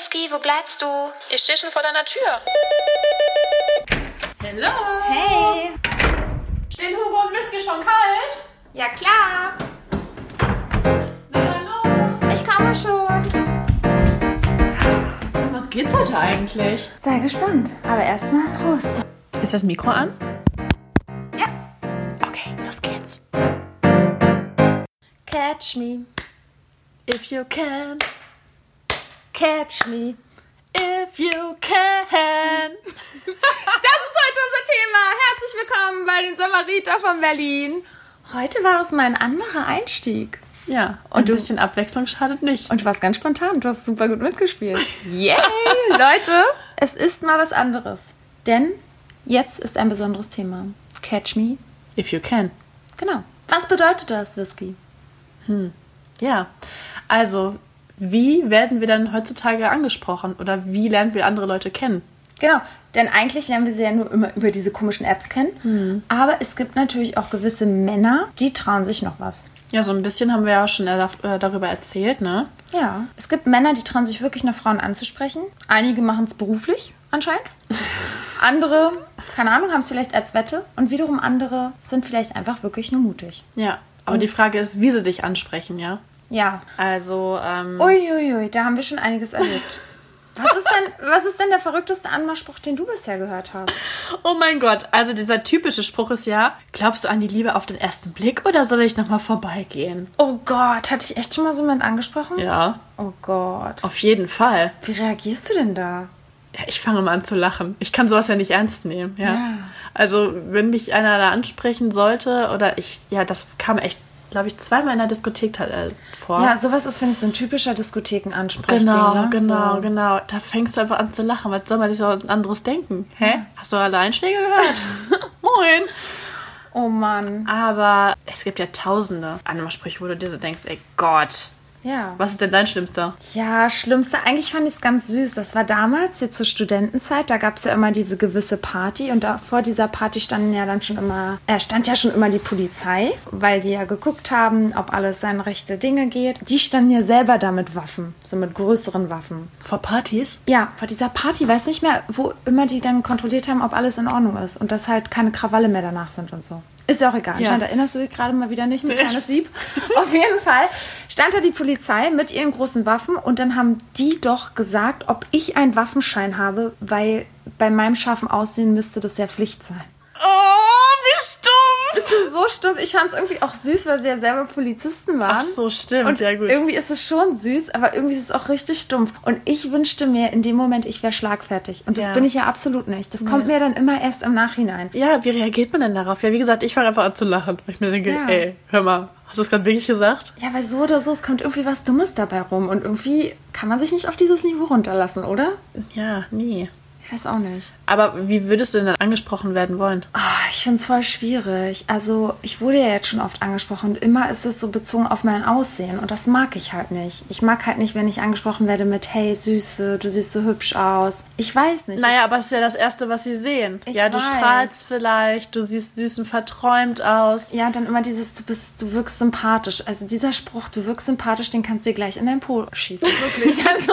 Whisky, wo bleibst du? Ich stehe schon vor deiner Tür. Hallo. Hey. Stehen Hugo und Whisky schon kalt? Ja, klar. Na dann los. Ich komme schon. Was geht's heute eigentlich? Sei gespannt. Aber erstmal Prost. Ist das Mikro an? Ja. Okay, los geht's. Catch me. If you can, Catch me. if you can. Das ist heute unser Thema. Herzlich willkommen bei den Samariter von Berlin. Heute war es mal ein anderer Einstieg. Ja, und ein bisschen Abwechslung schadet nicht. Und du warst ganz spontan. Du hast super gut mitgespielt. Yay! Leute, es ist mal was anderes. Denn jetzt ist ein besonderes Thema. Catch me. If you can. Genau. Was bedeutet das, Whisky? Ja, also wie werden wir dann heutzutage angesprochen oder wie lernen wir andere Leute kennen? Genau, denn eigentlich lernen wir sie ja nur immer über diese komischen Apps kennen. Aber es gibt natürlich auch gewisse Männer, die trauen sich noch was. Ja, so ein bisschen haben wir ja schon äh, darüber erzählt, ne? Ja, es gibt Männer, die trauen sich wirklich noch Frauen anzusprechen. Einige machen es beruflich, anscheinend. andere, keine Ahnung, haben es vielleicht als Wette. Und wiederum andere sind vielleicht einfach wirklich nur mutig. Ja, aber die Frage ist, wie sie dich ansprechen, ja? Ja. Also, ähm, Uiuiui, da haben wir schon einiges erlebt. Was ist denn, was ist denn der verrückteste Anmachspruch, den du bisher gehört hast? oh mein Gott, also dieser typische Spruch ist ja, glaubst du an die Liebe auf den ersten Blick oder soll ich nochmal vorbeigehen? Oh Gott, hatte ich echt schon mal so jemand angesprochen? Ja, Oh Gott. auf jeden Fall. Wie reagierst du denn da? Ja, ich fange mal an zu lachen. Ich kann sowas ja nicht ernst nehmen, ja. Ja. Also, wenn mich einer da ansprechen sollte oder ich, ja, das kam echt, glaube ich, zweimal in der Diskothek äh, vor. Ja, sowas ist, finde ich, so ein typischer Diskothekenansprech. Genau, ne? genau, so. genau. Da fängst du einfach an zu lachen. Was soll man sich so ein anderes denken? Hä? Hast du alle Einschläge gehört? Moin. Oh Mann. Aber es gibt ja tausende Anmachsprüche, wo du dir so denkst, ey Gott, Ja. was ist denn dein Schlimmster? Ja, schlimmste, eigentlich fand ich es ganz süß. Das war damals, jetzt zur Studentenzeit, da gab es ja immer diese gewisse Party und da, vor dieser Party standen ja dann schon immer, äh, stand ja schon immer die Polizei, weil die ja geguckt haben, ob alles seine rechte Dinge geht. Die standen ja selber da mit Waffen, so mit größeren Waffen. Vor Partys? Ja, vor dieser Party, weiß nicht mehr, wo immer die dann kontrolliert haben, ob alles in Ordnung ist und dass halt keine Krawalle mehr danach sind und so. Ist ja auch egal. Ja. Anscheinend erinnerst du dich gerade mal wieder nicht, ein kleines Sieb. Auf jeden Fall stand da die Polizei mit ihren großen Waffen und dann haben die doch gesagt, ob ich einen Waffenschein habe, weil bei meinem scharfen Aussehen müsste das ja Pflicht sein. Oh, wie stumpf! Das ist so stumpf. Ich fand es irgendwie auch süß, weil sie ja selber Polizisten waren. Ach so, stimmt. Und ja, gut. irgendwie ist es schon süß, aber irgendwie ist es auch richtig stumpf. Und ich wünschte mir in dem Moment, ich wäre schlagfertig. Und das Ja. bin ich ja absolut nicht. Das kommt mir dann immer erst im Nachhinein. Ja, wie reagiert man denn darauf? Ja, wie gesagt, ich fange einfach an zu lachen. Weil ich mir denke, Ja. ey, hör mal, hast du es gerade wirklich gesagt? Ja, weil so oder so, es kommt irgendwie was Dummes dabei rum. Und irgendwie kann man sich nicht auf dieses Niveau runterlassen, oder? Ja, nie. Ich weiß auch nicht. Aber wie würdest du denn dann angesprochen werden wollen? Ah, ich finde es voll schwierig. Also, ich wurde ja jetzt schon oft angesprochen und immer ist es so bezogen auf mein Aussehen und das mag ich halt nicht. Ich mag halt nicht, wenn ich angesprochen werde mit Hey, Süße, du siehst so hübsch aus. Ich weiß nicht. Naja, aber es ist ja das Erste, was sie sehen. Ich ja, du weiß. strahlst vielleicht, du siehst süß und verträumt aus. Ja, dann immer dieses, du bist, du wirkst sympathisch. Also dieser Spruch, du wirkst sympathisch, den kannst du dir gleich in dein Po schießen. Wirklich. Also,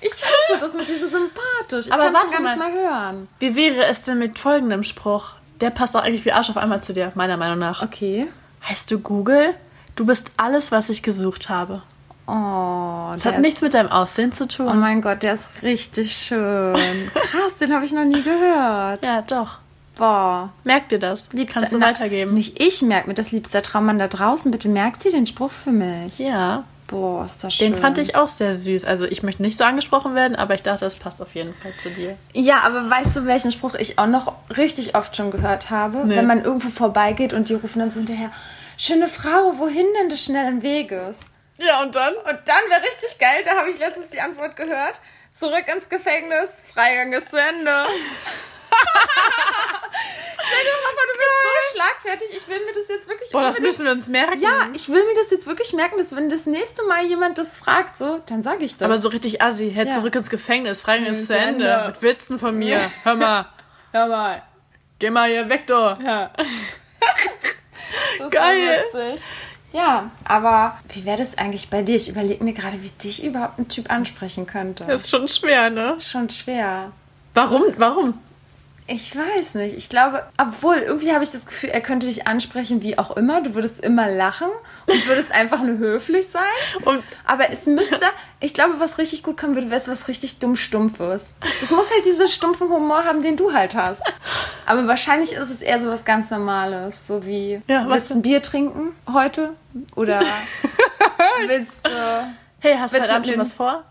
ich hasse das mit diesem sympathisch. Ich Aber warte schon mal. hören. Wie wäre es denn mit folgendem Spruch? Der passt doch eigentlich wie Arsch auf einmal zu dir, meiner Meinung nach. Okay. Heißt du Google? Du bist alles, was ich gesucht habe. Oh, Das hat nichts mit deinem Aussehen zu tun. Oh mein Gott, der ist richtig schön. Krass, den habe ich noch nie gehört. ja, doch. Boah. Merk dir das. Liebster, Kannst du na, weitergeben. Nicht ich merke mir das, liebster Traummann da draußen. Bitte merkt ihr den Spruch für mich. Ja, Boah, ist das schön. den fand ich auch sehr süß. Also ich möchte nicht so angesprochen werden, aber ich dachte, das passt auf jeden Fall zu dir. Ja, aber weißt du, welchen Spruch ich auch noch richtig oft schon gehört habe? Nee. Wenn man irgendwo vorbeigeht und die rufen dann so hinterher, schöne Frau, wohin denn des schnellen Weges? Ja, und dann? Und dann wäre richtig geil, da habe ich letztens die Antwort gehört. Zurück ins Gefängnis, Freigang ist zu Ende. Stell dir mal vor, du bist so schlagfertig. Ich will mir das jetzt wirklich Boah, das müssen wir uns merken. Ja, ich will mir das jetzt wirklich merken, dass wenn das nächste Mal jemand das fragt, so, dann sage ich das. Aber so richtig assi. Hätte Ja. zurück ins Gefängnis. Fragen ist zu Ende. Ende. Mit Witzen von mir. Hör mal. hör mal. Geh mal hier weg, du. Ja. Das Geil. war witzig. Ja, aber wie wäre das eigentlich bei dir? Ich überlege mir gerade, wie dich überhaupt ein Typ ansprechen könnte. Das ist schon schwer, ne? schon schwer. Warum? Warum? Ich weiß nicht. Ich glaube, obwohl, irgendwie habe ich das Gefühl, er könnte dich ansprechen wie auch immer. Du würdest immer lachen und würdest einfach nur höflich sein. Und- Aber es müsste, ich glaube, was richtig gut kommen würde, wäre es was richtig dumm Stumpfes. Es muss halt diesen stumpfen Humor haben, den du halt hast. Aber wahrscheinlich ist es eher so was ganz Normales. So wie, Ja, willst du ein Bier trinken heute? Oder willst du, Hey, hast du heute Abend schon was vor?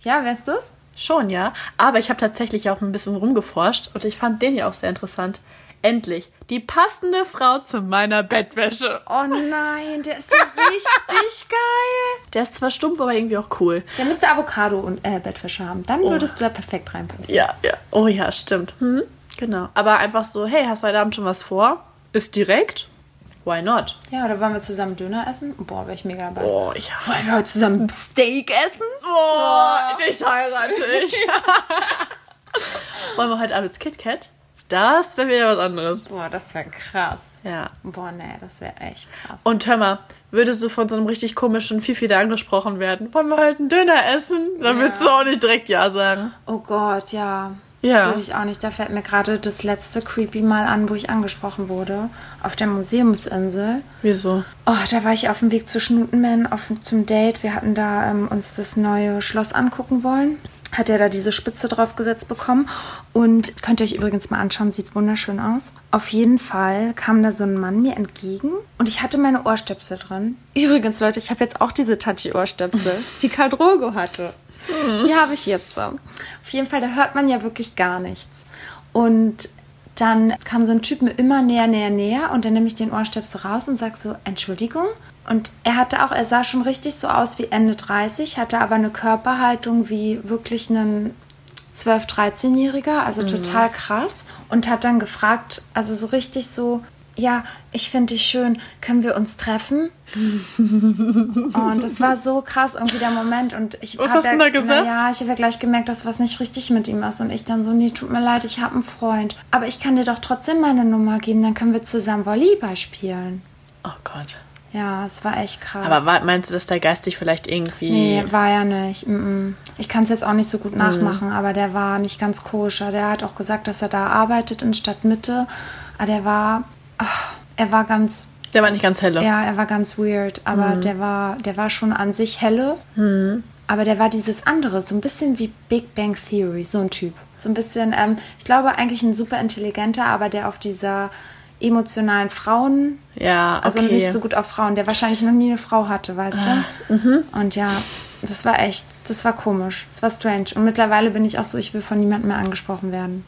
ja, wär's das? Schon, ja. Aber ich habe tatsächlich auch ein bisschen rumgeforscht und ich fand den ja auch sehr interessant. Endlich, die passende Frau zu meiner Bettwäsche. Oh nein, der ist ja richtig geil. Der ist zwar stumpf, aber irgendwie auch cool. Der müsste Avocado und äh, Bettwäsche haben. Dann würdest du da perfekt reinpassen. Ja, ja. Oh ja, stimmt. Hm? Genau. Aber einfach so, hey, hast du heute Abend schon was vor? Ist direkt? Why not? Ja, oder wollen wir zusammen Döner essen? Boah, wäre ich mega dabei. Oh, ich Wollen wir heute zusammen Steak essen? Oh, dich heirate ich. Wollen wir heute Abend KitKat? Das wäre wieder was anderes. Boah, das wäre krass. Ja. Boah, nee, das wäre echt krass. Und hör mal, würdest du von so einem richtig komischen Fifi da angesprochen werden? Wollen wir heute einen Döner essen? Dann Ja. würdest du auch nicht direkt Ja sagen. oh Gott, ja. Ja. Würde ich auch nicht. Da fällt mir gerade das letzte Creepy Mal an, wo ich angesprochen wurde. Auf der Museumsinsel. Wieso? Oh, da war ich auf dem Weg zu Schnutenman auf, zum Date. Wir hatten da ähm, uns das neue Schloss angucken wollen. Hat er da diese Spitze draufgesetzt bekommen. Und könnt ihr euch übrigens mal anschauen, sieht wunderschön aus. Auf jeden Fall kam da so ein Mann mir entgegen und ich hatte meine Ohrstöpsel drin. Übrigens, Leute, ich habe jetzt auch diese Touchy-Ohrstöpsel, die Karl Drogo hatte. Die habe ich jetzt. Auf jeden Fall, da hört man ja wirklich gar nichts. Und dann kam so ein Typ mir immer näher, näher, näher und dann nehme ich den Ohrstöpsel raus und sag so, Entschuldigung. Und er hatte auch, er sah schon richtig so aus wie Ende 30, hatte aber eine Körperhaltung wie wirklich ein 12-, 13-Jähriger, also total krass. Und hat dann gefragt, also so richtig so, ja, ich finde dich schön, können wir uns treffen? Und das war so krass irgendwie der Moment. Und ich Was hast du ja, da gesagt? Ja, ich habe ja gleich gemerkt, dass was nicht richtig mit ihm ist. Und ich dann so, nee, tut mir leid, ich habe einen Freund. Aber ich kann dir doch trotzdem meine Nummer geben, dann können wir zusammen Volleyball spielen. Oh Gott. Ja, es war echt krass. Aber meinst du, dass der geistig vielleicht irgendwie. Nee, war ja nicht. Ich kann es jetzt auch nicht so Mhm. gut nachmachen, aber der war nicht ganz koscher. Der hat auch gesagt, dass er da arbeitet in Stadtmitte. Aber der war, ach, er war ganz, Der war nicht ganz helle. ja, er war ganz weird. Aber Mhm. der war, der war schon an sich helle. Aber der war dieses andere, so ein bisschen wie Big Bang Theory, so ein Typ. So ein bisschen, ähm, ich glaube eigentlich ein super intelligenter, aber der auf dieser emotionalen Frauen Ja, okay. also nicht so gut auf Frauen, der wahrscheinlich noch nie eine Frau hatte, weißt du? Und ja, das war echt, das war komisch, das war strange. Und mittlerweile bin ich auch so, ich will von niemandem mehr angesprochen werden.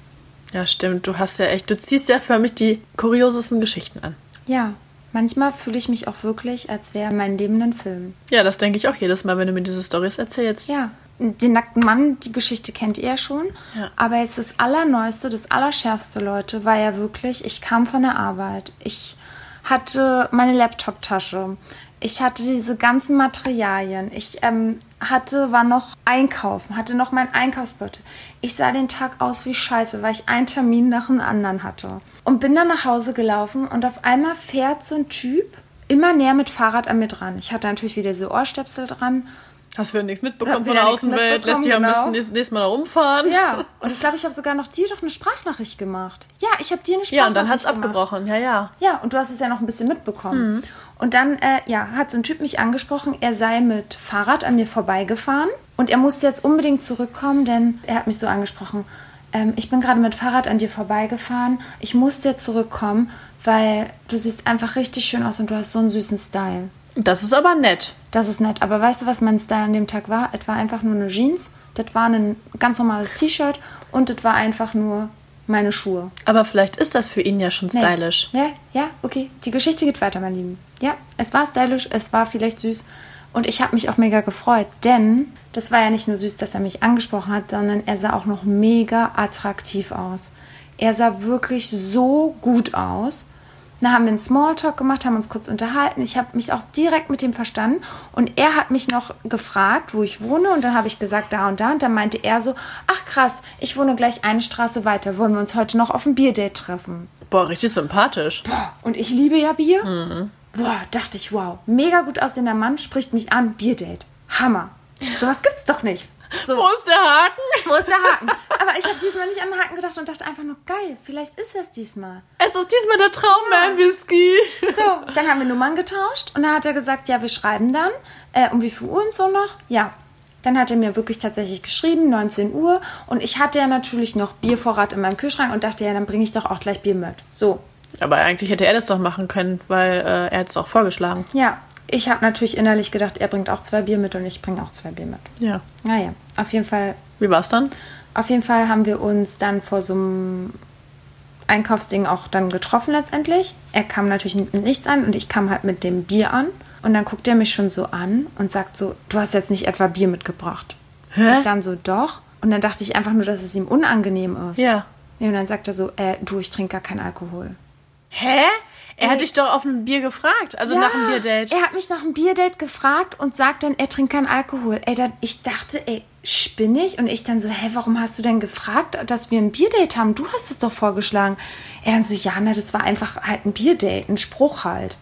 Ja, stimmt. Du hast ja echt, du ziehst ja für mich die kuriosesten Geschichten an. Ja, manchmal fühle ich mich auch wirklich, als wäre mein Leben ein Film. Ja, das denke ich auch jedes Mal, wenn du mir diese Stories erzählst. Ja, den nackten Mann, die Geschichte kennt ihr ja schon. Ja. Aber jetzt das Allerneueste, das Allerschärfste, Leute, war ja wirklich, ich kam von der Arbeit. Ich hatte meine Laptop-Tasche. Ich hatte diese ganzen Materialien. Ich ähm, hatte, war noch einkaufen, hatte noch mein Einkaufsbeutel. Ich sah den Tag aus wie Scheiße, weil ich einen Termin nach dem anderen hatte. Und bin dann nach Hause gelaufen und auf einmal fährt so ein Typ immer näher mit Fahrrad an mir dran. Ich hatte natürlich wieder so Ohrstöpsel dran. Hast du nichts Hab mitbekommen von der nichts Außenwelt? Lässt dich am genau. besten nächstes, nächstes Mal da rumfahren. Ja, und ich glaube, ich habe sogar noch dir doch eine Sprachnachricht gemacht. Ja, ich habe dir eine Sprachnachricht Ja, und dann hat's gemacht. abgebrochen. Ja, ja. Ja, und du hast es ja noch ein bisschen mitbekommen. Mhm. Und dann, äh, ja, hat so ein Typ mich angesprochen, er sei mit Fahrrad an mir vorbeigefahren und er musste jetzt unbedingt zurückkommen, denn er hat mich so angesprochen. Ähm, ich bin gerade mit Fahrrad an dir vorbeigefahren. Ich musste jetzt zurückkommen, weil du siehst einfach richtig schön aus und du hast so einen süßen Style. Das ist aber nett. Das ist nett. Aber weißt du, was mein Style an dem Tag war? Es war einfach nur eine Jeans, das war ein ganz normales T-Shirt und das war einfach nur meine Schuhe. Aber vielleicht ist das für ihn ja schon Nee. stylisch. Ja, ja, okay. Die Geschichte geht weiter, mein Lieben. Ja, es war stylisch, es war vielleicht süß. Und ich habe mich auch mega gefreut, denn das war ja nicht nur süß, dass er mich angesprochen hat, sondern er sah auch noch mega attraktiv aus. Er sah wirklich so gut aus. Dann haben wir einen Smalltalk gemacht, haben uns kurz unterhalten. Ich habe mich auch direkt mit ihm verstanden. Und er hat mich noch gefragt, wo ich wohne. Und dann habe ich gesagt, da und da. Und dann meinte er so, ach krass, ich wohne gleich eine Straße weiter. Wollen wir uns heute noch auf ein Bierdate treffen? Boah, richtig sympathisch. Und ich liebe ja Bier. boah, dachte ich, wow, mega gut aussehender Mann spricht mich an, Bierdate. Hammer. Sowas gibt's doch nicht. So. Wo ist der Haken? Wo ist der Haken? Aber ich habe diesmal nicht an den Haken gedacht und dachte einfach nur, geil, vielleicht ist es diesmal. Es ist diesmal der Traumman-Whisky. So, dann haben wir Nummern getauscht und dann hat er gesagt, ja, wir schreiben dann. Äh, um wie viel Uhr und so noch? Ja. Dann hat er mir wirklich tatsächlich geschrieben, 19 Uhr. Und ich hatte ja natürlich noch Biervorrat in meinem Kühlschrank und dachte, ja, dann bringe ich doch auch gleich Bier mit. So, Aber eigentlich hätte er das doch machen können, weil äh, er hat es auch vorgeschlagen. ja. Ich habe natürlich innerlich gedacht, er bringt auch zwei Bier mit und ich bringe auch zwei Bier mit. Ja. Naja, auf jeden Fall Wie war's dann? Auf jeden Fall haben wir uns dann vor so einem Einkaufsding auch dann getroffen letztendlich. Er kam natürlich mit nichts an und ich kam halt mit dem Bier an. Und dann guckt er mich schon so an und sagt so, du hast jetzt nicht etwa Bier mitgebracht. Hä? Ich dann so, doch. Und dann dachte ich einfach nur, dass es ihm unangenehm ist. Ja. Und dann sagt er so, äh, du, ich trinke gar keinen Alkohol. Hä? Er hat dich doch auf ein Bier gefragt, also nach einem Bierdate. Er hat mich nach einem Bierdate gefragt und sagt dann, er trinkt keinen Alkohol. Ey, dann, ich dachte, ey, spinnig? Und ich dann so, hä, warum hast du denn gefragt, dass wir ein Bierdate haben? Du hast es doch vorgeschlagen. Er dann so, ja, na, das war einfach halt ein Bierdate, ein Spruch halt.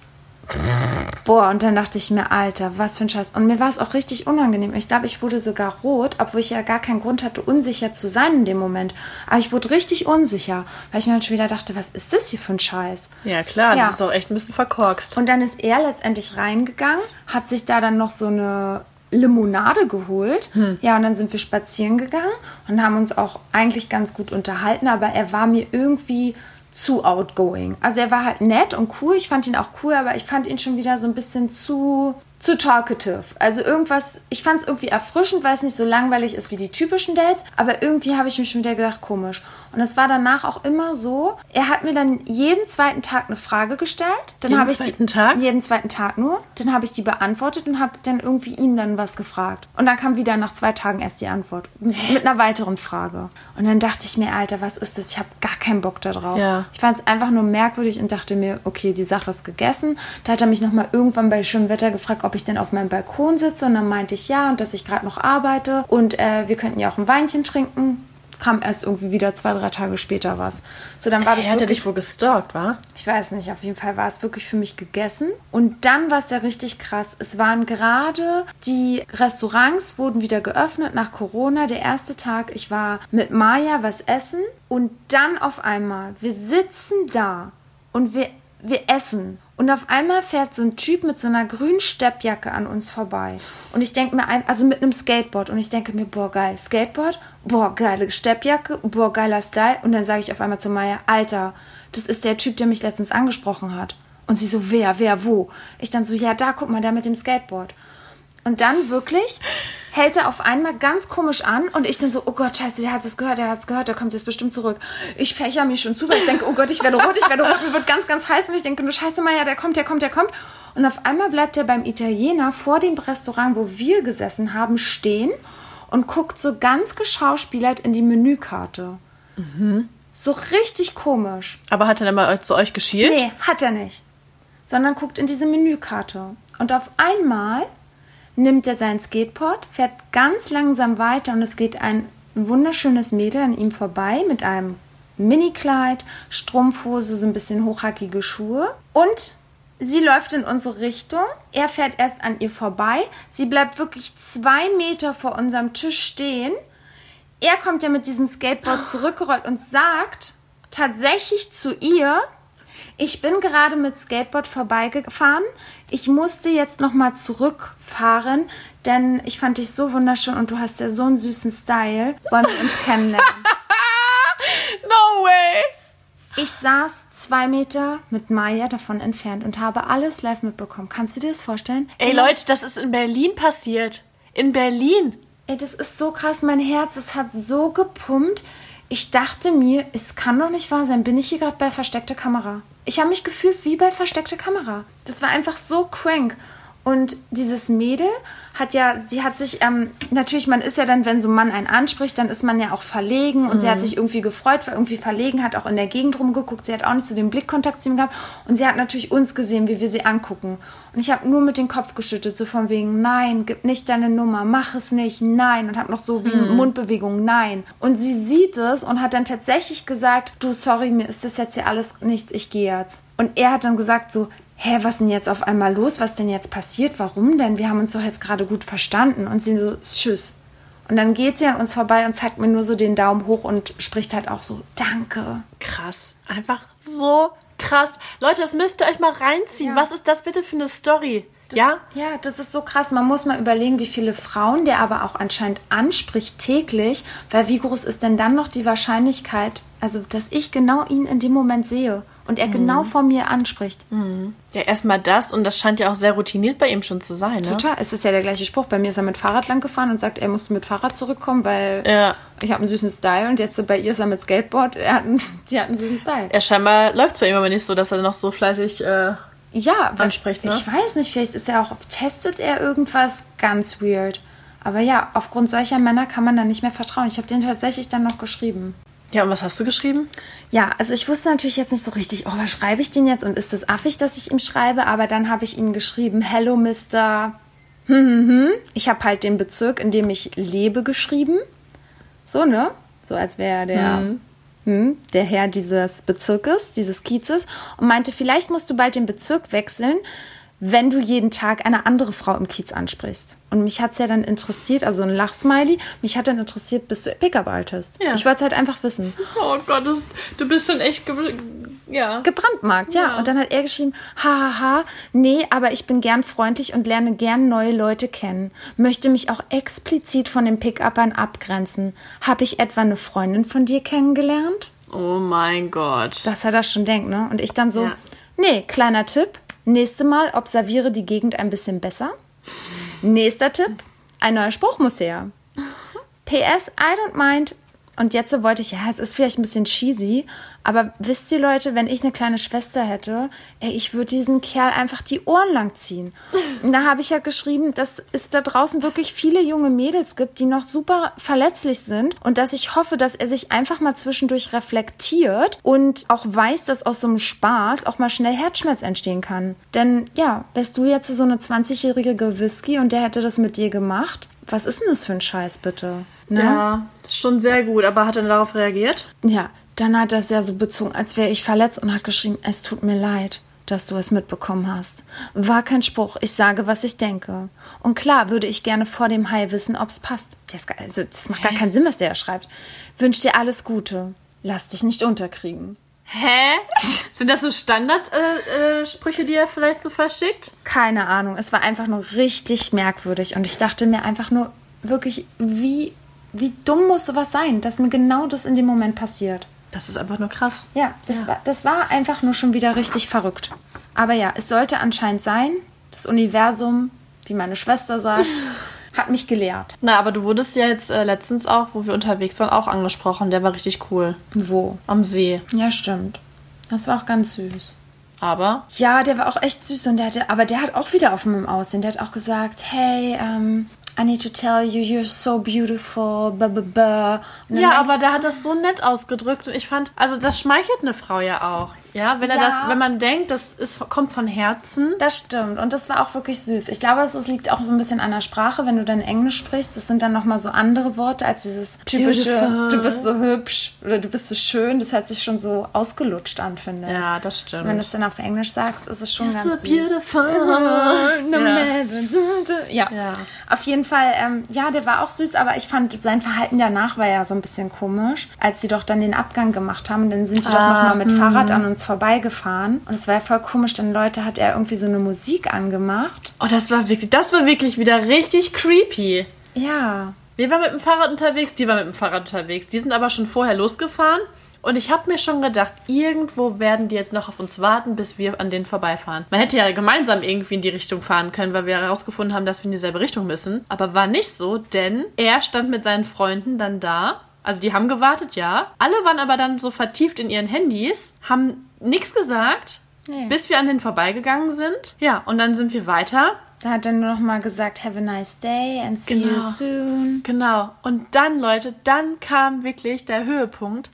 Boah, und dann dachte ich mir, Alter, was für ein Scheiß. Und mir war es auch richtig unangenehm. Ich glaube, ich wurde sogar rot, obwohl ich ja gar keinen Grund hatte, unsicher zu sein in dem Moment. Aber ich wurde richtig unsicher, weil ich mir dann schon wieder dachte, was ist das hier für ein Scheiß? Ja, klar, Ja. das ist auch echt ein bisschen verkorkst. Und dann ist er letztendlich reingegangen, hat sich da dann noch so eine Limonade geholt. Ja, und dann sind wir spazieren gegangen und haben uns auch eigentlich ganz gut unterhalten, aber er war mir irgendwie zu outgoing. Also er war halt nett und cool, ich fand ihn auch cool, aber ich fand ihn schon wieder so ein bisschen zu zu talkative. Also irgendwas, ich fand es irgendwie erfrischend, weil es nicht so langweilig ist wie die typischen Dates, aber irgendwie habe ich mir schon wieder gedacht, komisch. Und es war danach auch immer so, er hat mir dann jeden zweiten Tag eine Frage gestellt, dann Jeden ich die, zweiten Tag? jeden zweiten Tag nur. Dann habe ich die beantwortet und habe dann irgendwie ihn dann was gefragt. Und dann kam wieder nach zwei Tagen erst die Antwort. Mit mit einer weiteren Frage. Und dann dachte ich mir, Alter, was ist das? Ich habe gar keinen Bock da drauf. Ja. Ich fand es einfach nur merkwürdig und dachte mir, okay, die Sache ist gegessen. Da hat er mich nochmal irgendwann bei schönem Wetter gefragt, ob ich denn auf meinem Balkon sitze. Und dann meinte ich ja und dass ich gerade noch arbeite. Und äh, wir könnten ja auch ein Weinchen trinken. Kam erst irgendwie wieder zwei, drei Tage später was. So, dann war das Er hat wirklich dich wohl gestalkt, wa? ich weiß nicht, auf jeden Fall war es wirklich für mich gegessen. Und dann war es ja richtig krass. Es waren gerade die Restaurants wurden wieder geöffnet nach Corona. Der erste Tag, ich war mit Maya was essen und dann auf einmal, wir sitzen da und wir, wir essen. Und auf einmal fährt so ein Typ mit so einer grünen Steppjacke an uns vorbei. Und ich denke mir, also mit einem Skateboard. Und ich denke mir, boah, geil, Skateboard, boah, geile Steppjacke, boah, geiler Style. Und dann sage ich auf einmal zu Maya, Alter, das ist der Typ, der mich letztens angesprochen hat. Und sie so, wer, wer, wo? Ich dann so, ja, da, guck mal, der mit dem Skateboard. Und dann wirklich hält er auf einmal ganz komisch an und ich dann so, oh Gott, scheiße, der hat es gehört, der hat es gehört, der kommt jetzt bestimmt zurück. Ich fächer mich schon zu, weil ich denke, oh Gott, ich werde rot, ich werde rot, mir wird ganz, ganz heiß und ich denke, nur scheiße, Maya, der kommt, der kommt, der kommt. Und auf einmal bleibt er beim Italiener vor dem Restaurant, wo wir gesessen haben, stehen und guckt so ganz geschauspielert in die Menükarte. So richtig komisch. Aber hat er dann mal zu euch geschielt? Nee, hat er nicht. Sondern guckt in diese Menükarte. Und auf einmal nimmt er sein Skateboard, fährt ganz langsam weiter und es geht ein wunderschönes Mädel an ihm vorbei mit einem Minikleid, Strumpfhose, so ein bisschen hochhackige Schuhe und sie läuft in unsere Richtung. Er fährt erst an ihr vorbei. Sie bleibt wirklich zwei Meter vor unserem Tisch stehen. Er kommt ja mit diesem Skateboard zurückgerollt und sagt tatsächlich zu ihr, ich bin gerade mit Skateboard vorbeigefahren. Ich musste jetzt noch mal zurückfahren, denn ich fand dich so wunderschön und du hast ja so einen süßen Style. Wollen wir uns kennenlernen? No way! Ich saß zwei Meter mit Maya davon entfernt und habe alles live mitbekommen. Kannst du dir das vorstellen? Ey Leute, das ist in Berlin passiert. In Berlin. Ey, das ist so krass. Mein Herz, es hat so gepumpt. Ich dachte mir, es kann doch nicht wahr sein. Bin ich hier gerade bei versteckter Kamera? Ich habe mich gefühlt wie bei versteckter Kamera. Das war einfach so crank. Und dieses Mädel hat ja, sie hat sich, ähm, natürlich, man ist ja dann, wenn so ein Mann einen anspricht, dann ist man ja auch verlegen und sie hat sich irgendwie gefreut, war irgendwie verlegen, hat auch in der Gegend rumgeguckt, sie hat auch nicht so den Blickkontakt zu ihm gehabt und sie hat natürlich uns gesehen, wie wir sie angucken. Und ich habe nur mit dem Kopf geschüttelt, so von wegen, nein, gib nicht deine Nummer, mach es nicht, nein. Und habe noch so wie Mundbewegung, nein. Und sie sieht es und hat dann tatsächlich gesagt, du, sorry, mir ist das jetzt hier alles nichts, ich gehe jetzt. Und er hat dann gesagt so, hä, was denn jetzt auf einmal los? Was denn jetzt passiert? Warum denn? Wir haben uns doch jetzt gerade gut verstanden. Und sie so, tschüss. Und dann geht sie an uns vorbei und zeigt mir nur so den Daumen hoch und spricht halt auch so, danke. Krass. Einfach so krass. Leute, das müsst ihr euch mal reinziehen. Ja. Was ist das bitte für eine Story? ja? Ja, das ist so krass. Man muss mal überlegen, wie viele Frauen der aber auch anscheinend anspricht täglich, weil wie groß ist denn dann noch die Wahrscheinlichkeit, also dass ich genau ihn in dem Moment sehe und er genau vor mir anspricht. Ja, erstmal das und das scheint ja auch sehr routiniert bei ihm schon zu sein, ne? Total, es ist ja der gleiche Spruch. Bei mir ist er mit Fahrrad lang gefahren und sagt, er musste mit Fahrrad zurückkommen, weil Ja. ich habe einen süßen Style und jetzt bei ihr ist er mit Skateboard, er hat einen, sie hat einen süßen Style. Ja, scheinbar läuft es bei ihm aber nicht so, dass er noch so fleißig. Äh, Ja, anspricht, ne? ich weiß nicht, vielleicht ist er auch, testet er irgendwas ganz weird. Aber ja, aufgrund solcher Männer kann man dann nicht mehr vertrauen. Ich habe den tatsächlich dann noch geschrieben. Ja, und was hast du geschrieben? Ja, also ich wusste natürlich jetzt nicht so richtig, oh, was schreibe ich denn jetzt und ist das affig, dass ich ihm schreibe, aber dann habe ich ihm geschrieben, hello Mr. Hm, hm, hm. Ich habe halt den Bezirk, in dem ich lebe, geschrieben. So, ne? So als wäre der, hm, der Herr dieses Bezirkes, dieses Kiezes und meinte, vielleicht musst du bald den Bezirk wechseln, wenn du jeden Tag eine andere Frau im Kiez ansprichst. Und mich hat's ja dann interessiert, also ein Lachsmiley, mich hat dann interessiert, bis du Pickup-Artist. Ja. Ich wollte es halt einfach wissen. Oh Gott, das, du bist schon echt. Ge ja. gebrandmarkt, ja. Ja. Und dann hat er geschrieben, hahaha, nee, aber ich bin gern freundlich und lerne gern neue Leute kennen. Möchte mich auch explizit von den Pick-Uppern abgrenzen. Hab ich etwa eine Freundin von dir kennengelernt? Oh mein Gott. Dass er das schon denkt, ne? Und ich dann so, Ja. nee, kleiner Tipp. Nächste Mal observiere die Gegend ein bisschen besser. Nächster Tipp, ein neuer Spruch muss her. PS, I don't mind. Und jetzt so wollte ich, ja, es ist vielleicht ein bisschen cheesy, aber wisst ihr Leute, wenn ich eine kleine Schwester hätte, ey, ich würde diesen Kerl einfach die Ohren lang ziehen. Und da habe ich ja geschrieben, dass es da draußen wirklich viele junge Mädels gibt, die noch super verletzlich sind und dass ich hoffe, dass er sich einfach mal zwischendurch reflektiert und auch weiß, dass aus so einem Spaß auch mal schnell Herzschmerz entstehen kann. Denn ja, wärst du jetzt so eine 20-jährige Whisky und der hätte das mit dir gemacht, was ist denn das für ein Scheiß, bitte? Ne? Ja, schon sehr gut. Aber hat er darauf reagiert? Ja, dann hat er es ja so bezogen, als wäre ich verletzt und hat geschrieben, es tut mir leid, dass du es mitbekommen hast. War kein Spruch, ich sage, was ich denke. Und klar würde ich gerne vor dem Hai wissen, ob's passt. Das, also, das macht gar keinen Sinn, was der da schreibt. Wünsch dir alles Gute. Lass dich nicht unterkriegen. Hä? Sind das so Standardsprüche, äh, Sprüche, die er vielleicht so verschickt? Keine Ahnung, es war einfach nur richtig merkwürdig und ich dachte mir einfach nur wirklich, wie, wie dumm muss sowas sein, dass mir genau das in dem Moment passiert. Das ist einfach nur krass. Ja, das, War, das war einfach nur schon wieder richtig verrückt. Aber ja, es sollte anscheinend sein, das Universum, wie meine Schwester sagt, hat mich gelehrt. Na, aber du wurdest ja jetzt äh, letztens auch, wo wir unterwegs waren, auch angesprochen. Der war richtig cool. Wo? Am See. Ja, stimmt. Das war auch ganz süß. Aber Ja, der war auch echt süß und der hatte, aber der hat auch wieder auf meinem Aussehen. Der hat auch gesagt, hey, um, I need to tell you, you're so beautiful, blah, blah, blah. Ja, aber der hat das so nett ausgedrückt und ich fand, also das schmeichelt eine Frau ja auch. Ja, wenn er Ja. das, wenn man denkt, das ist, kommt von Herzen. Das stimmt und das war auch wirklich süß. Ich glaube, es liegt auch so ein bisschen an der Sprache, wenn du dann Englisch sprichst. Das sind dann nochmal so andere Worte als dieses typische, Beautiful. du bist so hübsch oder du bist so schön. Das hört sich schon so ausgelutscht an, finde ich. Ja, das stimmt. Wenn du es dann auf Englisch sagst, ist es schon so ganz süß. beautiful. Ja. Ja. Auf jeden Fall, ähm, ja, der war auch süß, aber ich fand sein Verhalten danach war ja so ein bisschen komisch, als sie doch dann den Abgang gemacht haben. Dann sind die doch Ah, nochmal mit Fahrrad an uns vorbeigefahren. Und es war ja voll komisch, dann Leute hat er irgendwie so eine Musik angemacht. Oh, das war wirklich, das war wirklich wieder richtig creepy. Ja. Wir waren mit dem Fahrrad unterwegs, die waren mit dem Fahrrad unterwegs. Die sind aber schon vorher losgefahren. Und ich habe mir schon gedacht, irgendwo werden die jetzt noch auf uns warten, bis wir an denen vorbeifahren. Man hätte ja gemeinsam irgendwie in die Richtung fahren können, weil wir herausgefunden haben, dass wir in dieselbe Richtung müssen. Aber war nicht so, denn er stand mit seinen Freunden dann da. Also die haben gewartet, ja. Alle waren aber dann so vertieft in ihren Handys, haben nichts gesagt, Nee. bis wir an denen vorbeigegangen sind. Ja, und dann sind wir weiter. Da hat er nur noch mal gesagt, have a nice day and see you Genau. soon. Genau. Und dann, Leute, dann kam wirklich der Höhepunkt.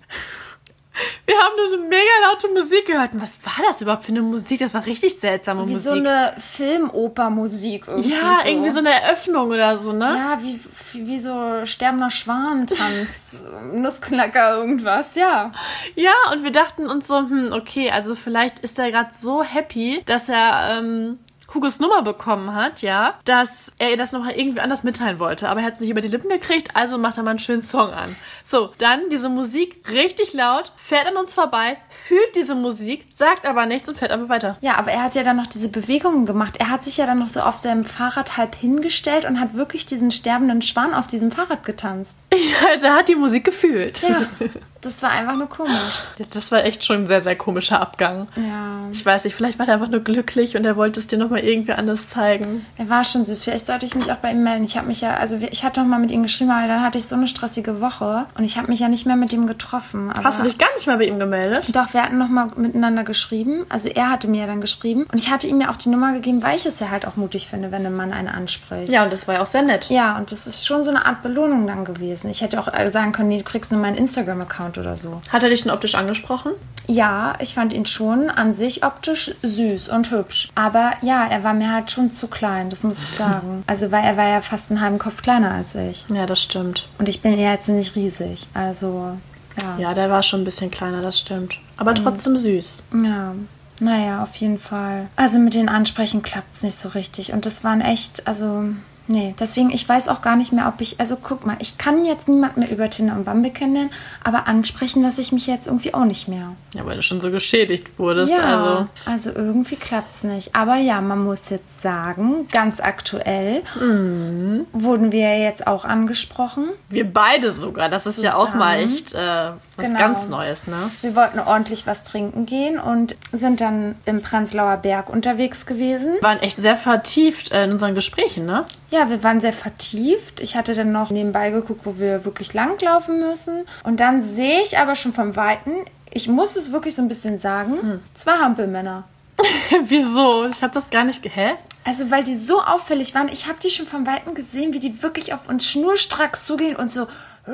Wir haben nur so mega laute Musik gehört. Und was war das überhaupt für eine Musik? Das war richtig seltsame Wie Musik. so eine Filmopermusik irgendwie. ja, so. irgendwie so eine Eröffnung oder so, ne? Ja, wie, wie, wie so sterbender Schwanentanz, Nussknacker, irgendwas, ja. Ja, und wir dachten uns so, hm, okay, also vielleicht ist er gerade so happy, dass er ähm, Hugos Nummer bekommen hat, ja, dass er ihr das nochmal irgendwie anders mitteilen wollte. Aber er hat es nicht über die Lippen gekriegt, also macht er mal einen schönen Song an. So, dann diese Musik richtig laut, fährt an uns vorbei, fühlt diese Musik, sagt aber nichts und fährt einfach weiter. Ja, aber er hat ja dann noch diese Bewegungen gemacht. Er hat sich ja dann noch so auf seinem Fahrrad halb hingestellt und hat wirklich diesen sterbenden Schwan auf diesem Fahrrad getanzt. Ja, also er hat die Musik gefühlt. Ja, das war einfach nur komisch. Das war echt schon ein sehr, sehr komischer Abgang. Ja. Ich weiß nicht, vielleicht war er einfach nur glücklich und er wollte es dir nochmal irgendwie anders zeigen. Er war schon süß. Vielleicht sollte ich mich auch bei ihm melden. Ich habe mich ja, also ich hatte noch mal mit ihm geschrieben, aber dann hatte ich so eine stressige Woche und ich habe mich ja nicht mehr mit ihm getroffen. Hast du dich gar nicht mehr bei ihm gemeldet? Doch, wir hatten noch mal miteinander geschrieben. Also er hatte mir ja dann geschrieben und ich hatte ihm ja auch die Nummer gegeben, weil ich es ja halt auch mutig finde, wenn ein Mann eine anspricht. Ja, und das war ja auch sehr nett. Ja, und das ist schon so eine Art Belohnung dann gewesen. Ich hätte auch sagen können, nee, du kriegst nur meinen Instagram-Account oder so. Hat er dich denn optisch angesprochen? Ja, ich fand ihn schon an sich optisch süß und hübsch. Aber ja, er war mir halt schon zu klein, das muss ich sagen. Also, weil er war ja fast einen halben Kopf kleiner als ich. Ja, das stimmt. Und ich bin ja jetzt nicht riesig. Also, ja. Ja, der war schon ein bisschen kleiner, das stimmt. Aber trotzdem süß. Ja. Naja, auf jeden Fall. Also mit den Ansprechen klappt es nicht so richtig. Und das waren echt, also, nee. Deswegen, ich weiß auch gar nicht mehr, ob ich, also guck mal, ich kann jetzt niemand mehr über Tinder und Bumble kennenlernen, aber ansprechen lasse ich mich jetzt irgendwie auch nicht mehr. Ja, weil du schon so geschädigt wurdest. Ja, Also. also irgendwie klappt es nicht. Aber ja, man muss jetzt sagen, ganz aktuell wurden wir jetzt auch angesprochen. Wir beide sogar. Das ist ja auch mal Zusammen. echt äh, was Genau. ganz Neues, ne? Wir wollten ordentlich was trinken gehen und sind dann im Prenzlauer Berg unterwegs gewesen. Wir waren echt sehr vertieft äh, in unseren Gesprächen, ne? Ja, wir waren sehr vertieft. Ich hatte dann noch nebenbei geguckt, wo wir wirklich langlaufen müssen. Und dann sehe ich aber schon vom Weiten, ich muss es wirklich so ein bisschen sagen, zwei Hampelmänner. Wieso? Ich habe das gar nicht. Hä? Also, weil die so auffällig waren, ich habe die schon vom Weiten gesehen, wie die wirklich auf uns schnurstracks zugehen und so. So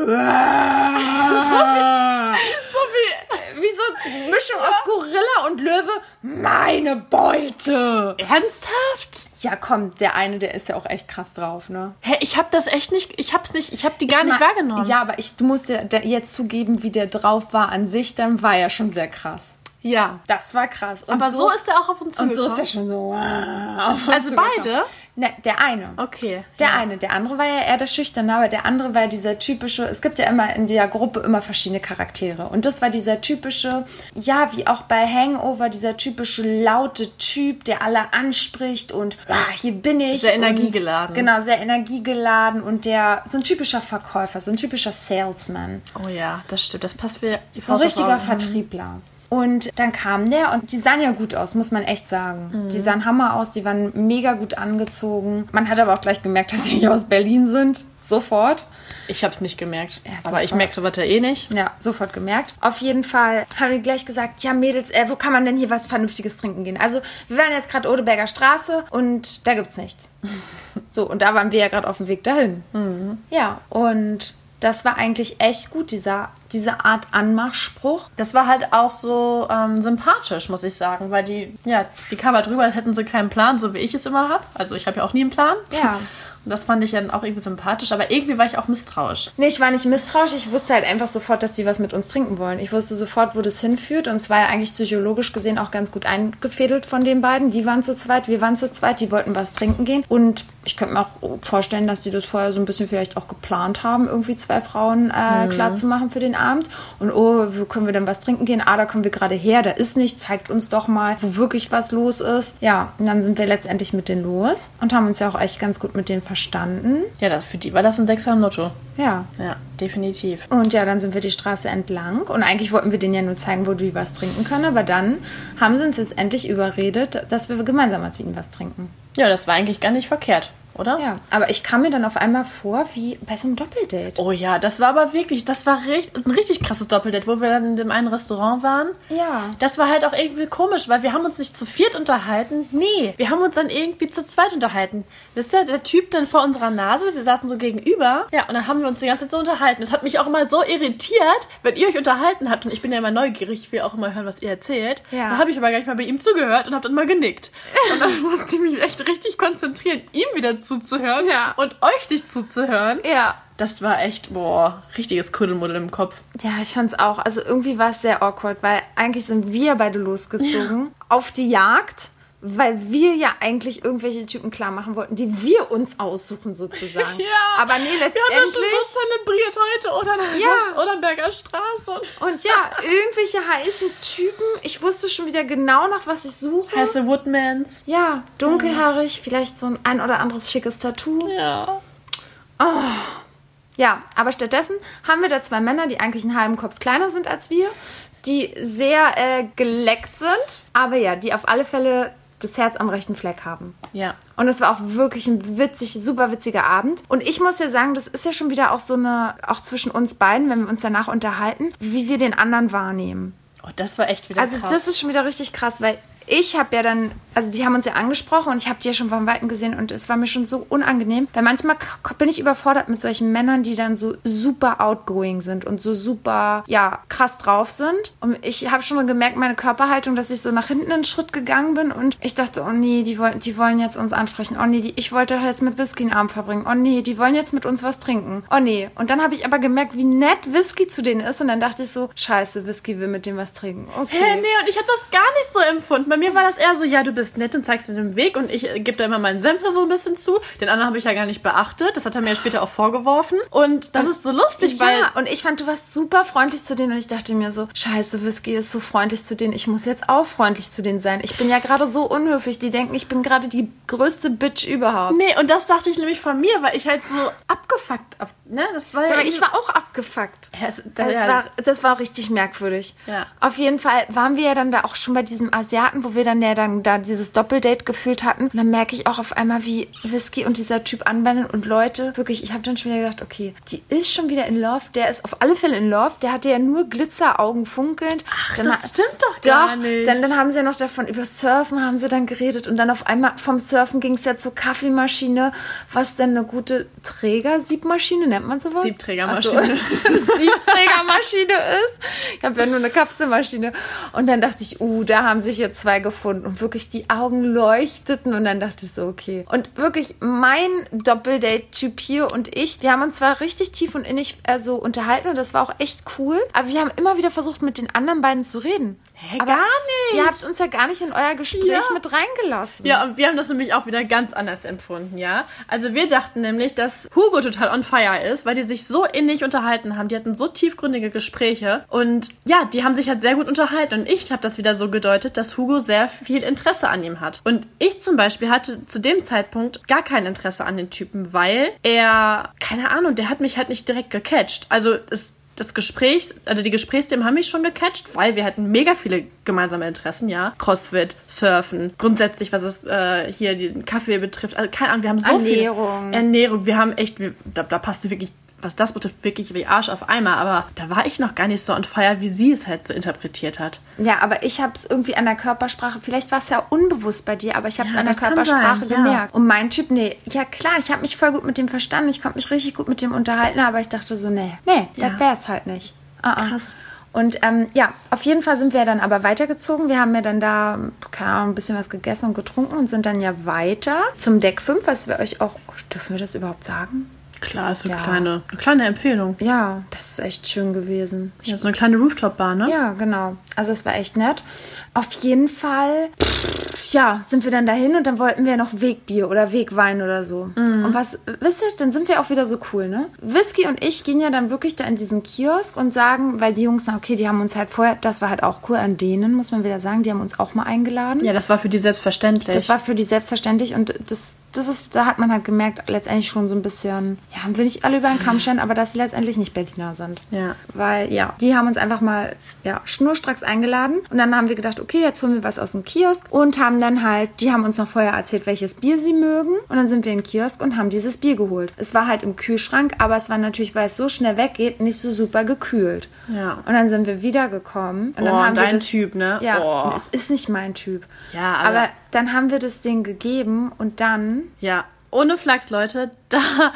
wie. Wie so eine Mischung aus Gorilla und Löwe. Meine Beute! Ernsthaft? Ja, komm, der eine, der ist ja auch echt krass drauf, ne? Hä, ich habe das echt nicht. Ich hab's nicht. Ich habe die gar Ich nicht mein- wahrgenommen. Ja, aber ich, du musst ja jetzt zugeben, wie der drauf war an sich, dann war er schon sehr krass. Ja. Das war krass. Und Aber so, ist er auch auf uns Und so zugekommen. ist er schon so. wow, auf uns Also zugekommen. beide? Ne, der eine. Okay. Der eine, der andere war ja eher der Schüchterne, aber der andere war dieser typische, es gibt ja immer in der Gruppe immer verschiedene Charaktere. Und das war dieser typische, ja, wie auch bei Hangover, dieser typische laute Typ, der alle anspricht und ah, hier bin ich. Sehr und- energiegeladen. Genau, sehr energiegeladen und der, so ein typischer Verkäufer, so ein typischer Salesman. Oh ja, das stimmt. Das passt die So ein richtiger Auge. Vertriebler. Und dann kam der und die sahen ja gut aus, muss man echt sagen. Mhm. Die sahen Hammer aus, die waren mega gut angezogen. Man hat aber auch gleich gemerkt, dass sie nicht aus Berlin sind. Sofort. Ich hab's nicht gemerkt. Ja, aber ich merke sowas ja eh nicht. Ja, sofort gemerkt. Auf jeden Fall haben die gleich gesagt, ja Mädels, äh, wo kann man denn hier was Vernünftiges trinken gehen? Also wir waren jetzt gerade Odeberger Straße und da gibt's nichts. so, und da waren wir ja gerade auf dem Weg dahin. Mhm. Ja, und das war eigentlich echt gut, dieser, diese Art Anmachspruch. Das war halt auch so ähm, sympathisch, muss ich sagen, weil die, ja, die kam halt rüber, als hätten sie keinen Plan, so wie ich es immer habe. Also ich habe ja auch nie einen Plan. Ja. Das fand ich dann auch irgendwie sympathisch, aber irgendwie war ich auch misstrauisch. Nee, ich war nicht misstrauisch. Ich wusste halt einfach sofort, dass die was mit uns trinken wollen. Ich wusste sofort, wo das hinführt. Und es war ja eigentlich psychologisch gesehen auch ganz gut eingefädelt von den beiden. Die waren zu zweit, wir waren zu zweit. Die wollten was trinken gehen. Und ich könnte mir auch vorstellen, dass die das vorher so ein bisschen vielleicht auch geplant haben, irgendwie zwei Frauen äh, klar zu machen für den Abend. Und oh, wo können wir denn was trinken gehen? Ah, da kommen wir gerade her. Da ist nichts. Zeigt uns doch mal, wo wirklich was los ist. Ja, und dann sind wir letztendlich mit denen los und haben uns ja auch echt ganz gut mit denen verstanden. Ja, das, für die war das ein Sechser im Lotto. Ja, Ja, definitiv. und ja, dann sind wir die Straße entlang und eigentlich wollten wir denen ja nur zeigen, wo die was trinken können, aber dann haben sie uns jetzt endlich überredet, dass wir gemeinsam mit ihnen was trinken. Ja, das war eigentlich gar nicht verkehrt. Oder? Ja, aber ich kam mir dann auf einmal vor wie bei so einem Doppeldate. Oh ja, das war aber wirklich, das war richtig, ein richtig krasses Doppeldate, wo wir dann in dem einen Restaurant waren. Ja. Das war halt auch irgendwie komisch, weil wir haben uns nicht zu viert unterhalten. Nee, wir haben uns dann irgendwie zu zweit unterhalten. Wisst ihr, der Typ dann vor unserer Nase, wir saßen so gegenüber. Ja, und dann haben wir uns die ganze Zeit so unterhalten. Das hat mich auch immer so irritiert, wenn ihr euch unterhalten habt. Und ich bin ja immer neugierig, ich will auch immer hören, was ihr erzählt. Ja. Dann habe ich aber gar nicht mal bei ihm zugehört und habe dann mal genickt. Und dann musste ich mich echt richtig konzentrieren, ihm wieder zuzuhören Ja. und euch nicht zuzuhören. Ja. Das war echt, boah, richtiges Kuddelmuddel im Kopf. Ja, ich fand's auch. Also irgendwie war es sehr awkward, weil eigentlich sind wir beide losgezogen auf die Jagd, weil wir ja eigentlich irgendwelche Typen klar machen wollten, die wir uns aussuchen sozusagen. Aber nee, Wir haben das schon letztendlich. so zelebriert heute oder an Ja. der Odernberger Straße. Und Und ja, irgendwelche heißen Typen. Ich wusste schon wieder genau nach was ich suche. Hesse Woodmans. Ja, dunkelhaarig, vielleicht so ein ein oder anderes schickes Tattoo. Ja. Ja, aber stattdessen haben wir da zwei Männer, die eigentlich einen halben Kopf kleiner sind als wir, die sehr äh, geleckt sind, aber ja, die auf alle Fälle das Herz am rechten Fleck haben. Ja. Und es war auch wirklich ein witzig, super witziger Abend. Und ich muss ja sagen, das ist ja schon wieder auch so eine, auch zwischen uns beiden, wenn wir uns danach unterhalten, wie wir den anderen wahrnehmen. Oh, das war echt wieder Also krass. das ist schon wieder richtig krass, weil ich habe ja dann, also die haben uns ja angesprochen und ich habe die ja schon von Weitem gesehen und es war mir schon so unangenehm, weil manchmal bin ich überfordert mit solchen Männern, die dann so super outgoing sind und so super, ja, krass drauf sind. Und ich habe schon gemerkt, meine Körperhaltung, dass ich so nach hinten einen Schritt gegangen bin und ich dachte, oh nee, die wollen, die wollen jetzt uns ansprechen. Oh nee, die, ich wollte jetzt mit Whisky einen Abend verbringen. Oh nee, die wollen jetzt mit uns was trinken. Oh nee. Und dann habe ich aber gemerkt, wie nett Whisky zu denen ist und dann dachte ich so, scheiße, Whisky will mit dem was trinken. Okay. Hä, nee, und ich habe das gar nicht so empfunden. Bei mir war das eher so, ja, du bist nett und zeigst dir den Weg und ich äh, gebe da immer meinen Senf so ein bisschen zu. Den anderen habe ich ja gar nicht beachtet. Das hat er mir später auch vorgeworfen. Und das ist so lustig, weil ja, und ich fand, du warst super freundlich zu denen und ich dachte mir so, scheiße, Whisky ist so freundlich zu denen, ich muss jetzt auch freundlich zu denen sein. Ich bin ja gerade so unhöflich, die denken, ich bin gerade die größte Bitch überhaupt. Nee, und das dachte ich nämlich von mir, weil ich halt so abgefuckt, ab, ne, das war ja, Aber ich war auch abgefuckt. Ja, es- Das, ja, war, das war richtig merkwürdig. Ja. Auf jeden Fall waren wir ja dann da auch schon bei diesem Asiaten, wo wir dann ja dann da dieses Doppeldate gefühlt hatten. Und dann merke ich auch auf einmal, wie Whisky und dieser Typ anbandeln und Leute, wirklich, ich habe dann schon wieder gedacht, okay, die ist schon wieder in Love, der ist auf alle Fälle in Love, der hatte ja nur Glitzeraugen funkelnd. Ach, das stimmt doch gar nicht. Dann, dann haben sie ja noch davon, über Surfen haben sie dann geredet und dann auf einmal vom Surfen ging es ja zur Kaffeemaschine, was denn eine gute Träger-Siebmaschine, nennt man sowas? Siebträgermaschine. Ach so. Siebträgermaschine ist. Ich habe ja nur eine Kapselmaschine. Und dann dachte ich, uh, da haben sich jetzt zwei gefunden. Und wirklich die Augen leuchteten. Und dann dachte ich so, okay. Und wirklich mein Doppeldate-Typ hier und ich, wir haben uns zwar richtig tief und innig äh, so unterhalten und das war auch echt cool. Aber wir haben immer wieder versucht, mit den anderen beiden zu reden. Hä, aber gar nicht. Ihr habt uns ja gar nicht in euer Gespräch Ja. mit reingelassen. Ja, und wir haben das nämlich auch wieder ganz anders empfunden, ja. Also wir dachten nämlich, dass Hugo total on fire ist, weil die sich so innig unterhalten haben. Die hatten so tiefgründige Gespräche und ja, die haben sich halt sehr gut unterhalten. Und ich habe das wieder so gedeutet, dass Hugo sehr viel Interesse an ihm hat. Und ich zum Beispiel hatte zu dem Zeitpunkt gar kein Interesse an den Typen, weil er, keine Ahnung, der hat mich halt nicht direkt gecatcht. Also es das Gespräch, also die Gesprächsthemen haben mich schon gecatcht, weil wir hatten mega viele gemeinsame Interessen, ja. Crossfit, Surfen, grundsätzlich, was es äh, hier den Kaffee betrifft. Also keine Ahnung, wir haben so Ernährung. viel Ernährung. Wir haben echt, wir, da, da passte wirklich, was das betrifft, wirklich wie Arsch auf Eimer. Aber da war ich noch gar nicht so on fire, wie sie es halt so interpretiert hat. Ja, aber ich habe es irgendwie an der Körpersprache, vielleicht war es ja unbewusst bei dir, aber ich habe es Ja, an der Körpersprache sein, ja. gemerkt. Und mein Typ, nee, ja klar, ich habe mich voll gut mit dem verstanden, ich konnte mich richtig gut mit dem unterhalten, aber ich dachte so, nee, nee, Ja. das wär's halt nicht. Ah, ah. Krass. Und ähm, ja, auf jeden Fall sind wir dann aber weitergezogen. Wir haben ja dann da, keine Ahnung, ein bisschen was gegessen und getrunken und sind dann ja weiter zum Deck 5, was wir euch auch, dürfen wir das überhaupt sagen? Klar, ist so eine Ja. kleine, eine kleine Empfehlung. Ja, das ist echt schön gewesen. Ja, so eine kleine Rooftop-Bar, ne? Ja, genau. Also es war echt nett. Auf jeden Fall, ja, sind wir dann dahin und dann wollten wir noch Wegbier oder Wegwein oder so. Und was, wisst ihr, dann sind wir auch wieder so cool, ne? Whisky und ich gehen ja dann wirklich da in diesen Kiosk und sagen, weil die Jungs sagen, okay, die haben uns halt vorher, das war halt auch cool an denen, muss man wieder sagen, die haben uns auch mal eingeladen. Ja, das war für die selbstverständlich. Das war für die selbstverständlich und das, das ist, da hat man halt gemerkt, letztendlich schon so ein bisschen, ja, will nicht alle über den Kamm scheren, aber dass sie letztendlich nicht Berliner sind. Ja. Weil, ja, die haben uns einfach mal, ja, schnurstracks eingeladen und dann haben wir gedacht, okay, jetzt holen wir was aus dem Kiosk und haben dann halt, die haben uns noch vorher erzählt, welches Bier sie mögen und dann sind wir in den Kiosk und haben dieses Bier geholt. Es war halt im Kühlschrank, aber es war natürlich, weil es so schnell weggeht, nicht so super gekühlt. Ja. Und dann sind wir wiedergekommen und dann Boah, haben wir dein das, Typ, ne? Ja, und es ist nicht mein Typ. Ja, aber- aber dann haben wir das Ding gegeben und dann Ja, ohne Flachs, Leute, da,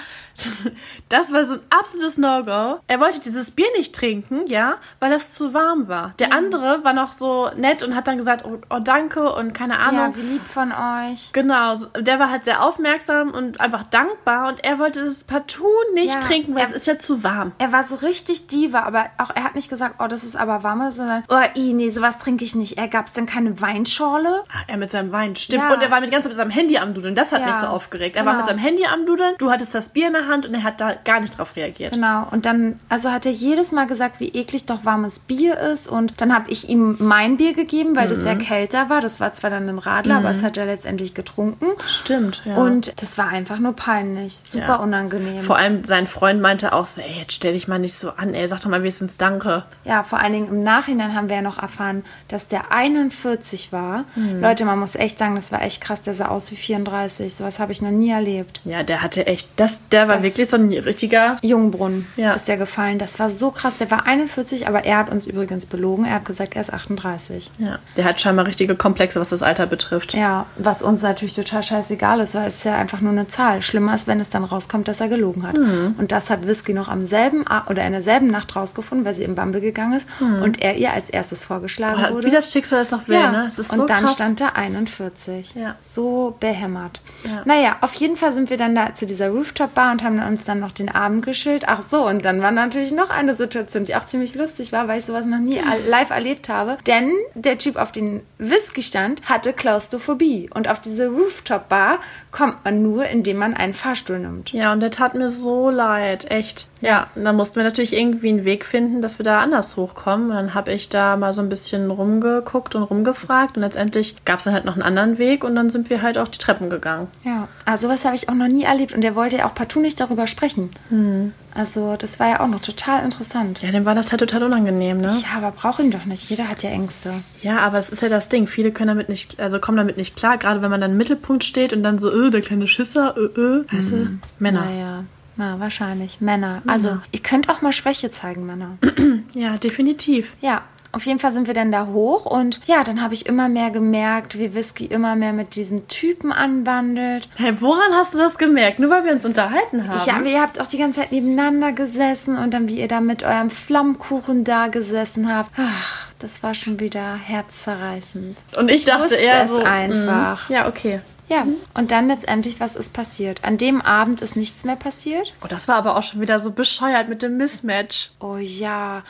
das war so ein absolutes No-Go. Er wollte dieses Bier nicht trinken, ja, weil das zu warm war. Der andere war noch so nett und hat dann gesagt, oh, oh danke und keine Ahnung. Ja, wie lieb von euch. Genau, der war halt sehr aufmerksam und einfach dankbar und er wollte es partout nicht Ja, trinken, weil er- es ist ja zu warm. Er war so richtig Diva, aber auch er hat nicht gesagt, oh, das ist aber warme, sondern, oh, i, nee, sowas trinke ich nicht. Er gab's denn keine Weinschorle? Ah, Er mit seinem Wein, stimmt. Ja. Und er war mit ganz mit seinem Handy am Dudeln. Das hat Ja, mich so aufgeregt. Er war genau. mit seinem Handy am Dudeln, du hattest das Bier in der Hand und er hat da gar nicht drauf reagiert. Genau. Und dann, also hat er jedes Mal gesagt, wie eklig doch warmes Bier ist. Und dann habe ich ihm mein Bier gegeben, weil das ja Mhm. kälter war. Das war zwar dann ein Radler, aber es hat er letztendlich getrunken. Stimmt, ja. Und das war einfach nur peinlich. Super Ja. unangenehm. Vor allem sein Freund meinte auch so, ey, jetzt stell dich mal nicht so an, ey, sag doch mal wenigstens Danke. Ja, vor allen Dingen im Nachhinein haben wir ja noch erfahren, dass der 41 war. Mhm. Leute, man muss echt sagen, das war echt krass. Der sah aus wie 34. Sowas habe ich noch nie erlebt. Ja, der hatte echt, das, der war Das- wirklich so ein richtiger, Jungbrunnen Ja. ist der gefallen. Das war so krass. Der war 41, aber er hat uns übrigens belogen. Er hat gesagt, er ist 38. ja, der hat scheinbar richtige Komplexe, was das Alter betrifft. Ja, was uns natürlich total scheißegal ist, weil es ist ja einfach nur eine Zahl. Schlimmer ist, wenn es dann rauskommt, dass er gelogen hat. Mhm. Und das hat Whisky noch am selben oder in derselben Nacht rausgefunden, weil sie im Bumble gegangen ist und er ihr als erstes vorgeschlagen Mhm. Boah, wurde. Wie das Schicksal es noch will, ja, ne? Ist und so dann krass. stand da 41. Ja. So behämmert. Ja. Naja, auf jeden Fall sind wir dann da zu dieser Rooftop-Bar und haben uns dann noch den Abend geschillt. Ach so, und dann war natürlich noch eine Situation, die auch ziemlich lustig war, weil ich sowas noch nie live erlebt habe. Denn der Typ, auf den Whisky stand, hatte Klaustrophobie. Und auf diese Rooftop-Bar kommt man nur, indem man einen Fahrstuhl nimmt. Ja, und der tat mir so leid, echt. Ja, und dann mussten wir natürlich irgendwie einen Weg finden, dass wir da anders hochkommen. Und dann habe ich da mal so ein bisschen rumgeguckt und rumgefragt. Und letztendlich gab es dann halt noch einen anderen Weg und dann sind wir halt auch die Treppen gegangen. Ja, also sowas habe ich auch noch nie erlebt. Und der wollte ja auch partout nicht darüber sprechen. Also das war ja auch noch total interessant. Ja, dem war das halt total unangenehm, ne? Ja, aber braucht ihn doch nicht. Jeder hat ja Ängste. Ja, aber es ist ja das Ding. Viele können damit nicht, also kommen damit nicht klar. Gerade wenn man dann im Mittelpunkt steht und dann so, äh, der kleine Schisser, äh, äh. Weißt du? Männer. Naja, na, wahrscheinlich. Männer. Also, ihr könnt auch mal Schwäche zeigen, Männer. Ja, definitiv. ja. Auf jeden Fall sind wir dann da hoch und ja, dann habe ich immer mehr gemerkt, wie Whisky immer mehr mit diesen Typen anwandelt. Hey, woran hast du das gemerkt? Nur weil wir uns unterhalten haben. Ja, aber ihr habt auch die ganze Zeit nebeneinander gesessen und dann, wie ihr da mit eurem Flammkuchen da gesessen habt. Ach, das war schon wieder herzzerreißend. und ich, dachte wusste eher so. einfach. mm, Ja, okay. Ja, und dann letztendlich, was ist passiert? An dem Abend ist nichts mehr passiert. Oh, das war aber auch schon wieder so bescheuert mit dem Mismatch. Oh ja.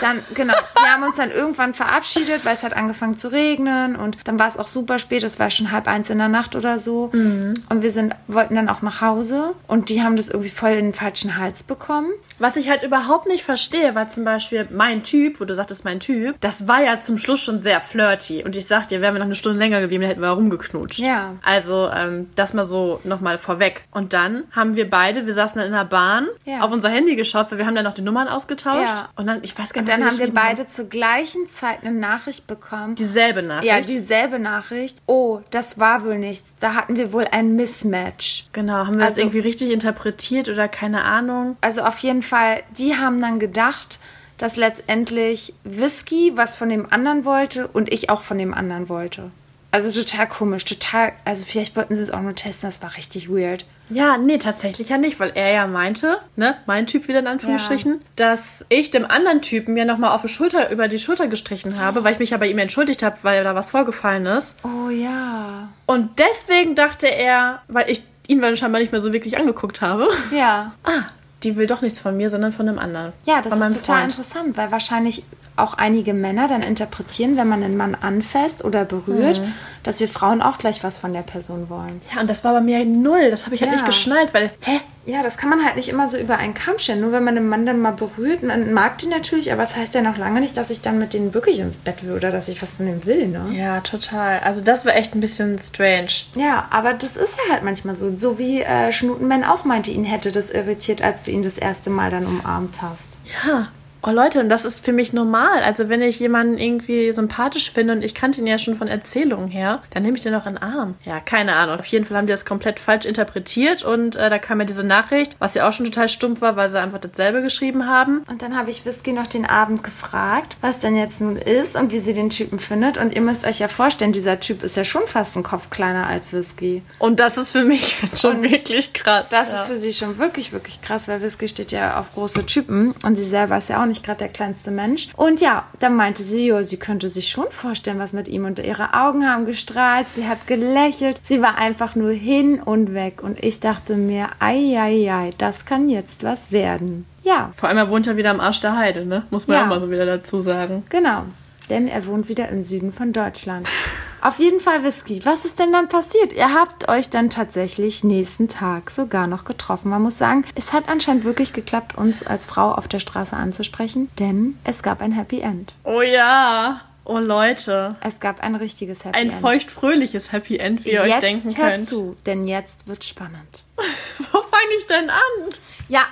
Dann, genau. Wir haben uns dann irgendwann verabschiedet, weil es hat angefangen zu regnen und dann war es auch super spät. Es war schon halb eins in der Nacht oder so. Und wir sind, wollten dann auch nach Hause und die haben das irgendwie voll in den falschen Hals bekommen. Was ich halt überhaupt nicht verstehe, war zum Beispiel mein Typ, wo du sagtest, mein Typ, das war ja zum Schluss schon sehr flirty. Und ich sag dir, wären wir noch eine Stunde länger geblieben, dann hätten wir rumgeknutscht. Ja. Also, ähm, das mal so nochmal vorweg. Und dann haben wir beide, wir saßen dann in der Bahn, Ja. auf unser Handy geschaut, weil wir haben dann noch die Nummern ausgetauscht. Ja. Und dann, ich weiß gar Und nicht, dann was haben wir beide zur gleichen Zeit eine Nachricht bekommen. Dieselbe Nachricht. ja, dieselbe Nachricht. Oh, das war wohl nichts. Da hatten wir wohl ein Mismatch. Genau, haben wir das Also- irgendwie richtig interpretiert oder keine Ahnung? Also auf jeden Fall, die haben dann gedacht, dass letztendlich Whisky was von dem anderen wollte und ich auch von dem anderen wollte. Also total komisch, total. Also vielleicht wollten sie es auch nur testen, das war richtig weird. Ja, nee, tatsächlich ja nicht, weil er ja meinte, ne, mein Typ wieder in Anführungsstrichen, dass ich dem anderen Typen ja nochmal auf die Schulter, über die Schulter gestrichen habe, weil ich mich ja bei ihm entschuldigt habe, weil da was vorgefallen ist. Oh ja. Und deswegen dachte er, weil ich ihn dann scheinbar nicht mehr so wirklich angeguckt habe, Ja. ah, die will doch nichts von mir, sondern von einem anderen. Ja, das ist total Freund. interessant, weil wahrscheinlich auch einige Männer dann interpretieren, wenn man einen Mann anfasst oder berührt, Mhm. dass wir Frauen auch gleich was von der Person wollen. Ja, und das war bei mir null. Das habe ich halt Ja. nicht geschnallt, weil, hä? Ja, das kann man halt nicht immer so über einen Kamm stellen. Nur wenn man einen Mann dann mal berührt, man mag die natürlich, aber es heißt ja noch lange nicht, dass ich dann mit denen wirklich ins Bett will oder dass ich was von denen will, ne? Ja, total. Also das war echt ein bisschen strange. Ja, aber das ist ja halt manchmal so. So wie äh, Schnutenmann auch meinte, ihn hätte das irritiert, als du ihn das erste Mal dann umarmt hast. Ja. Oh Leute, und das ist für mich normal. Also wenn ich jemanden irgendwie sympathisch finde und ich kannte ihn ja schon von Erzählungen her, dann nehme ich den auch in den Arm. Ja, keine Ahnung. Auf jeden Fall haben die das komplett falsch interpretiert und äh, da kam ja diese Nachricht, was ja auch schon total stumpf war, weil sie einfach dasselbe geschrieben haben. Und dann habe ich Whisky noch den Abend gefragt, was denn jetzt nun ist und wie sie den Typen findet. Und ihr müsst euch ja vorstellen, dieser Typ ist ja schon fast ein Kopf kleiner als Whisky. Und das ist für mich schon Und wirklich krass. Das ja. ist für sie schon wirklich, wirklich krass, weil Whisky steht ja auf große Typen und sie selber ist ja auch nicht gerade der kleinste Mensch. Und ja, dann meinte sie, jo, sie könnte sich schon vorstellen, was mit ihm und ihre Augen haben gestrahlt, sie hat gelächelt, sie war einfach nur hin und weg und ich dachte mir, ei, ei, ei, das kann jetzt was werden. Ja, Vor allem, er wohnt ja wieder am Arsch der Heide, ne? Muss man Ja. auch mal so wieder dazu sagen. genau, denn er wohnt wieder im Süden von Deutschland. Auf jeden Fall Whisky. Was ist denn dann passiert? Ihr habt euch dann tatsächlich nächsten Tag sogar noch getroffen. Man muss sagen, es hat anscheinend wirklich geklappt, uns als Frau auf der Straße anzusprechen, denn es gab ein Happy End. Oh ja. Oh Leute. Es gab ein richtiges Happy Ein End. feuchtfröhliches Happy End, wie ihr jetzt euch denken hört könnt. zu, denn jetzt wird spannend. Wo fange ich denn an? Ja,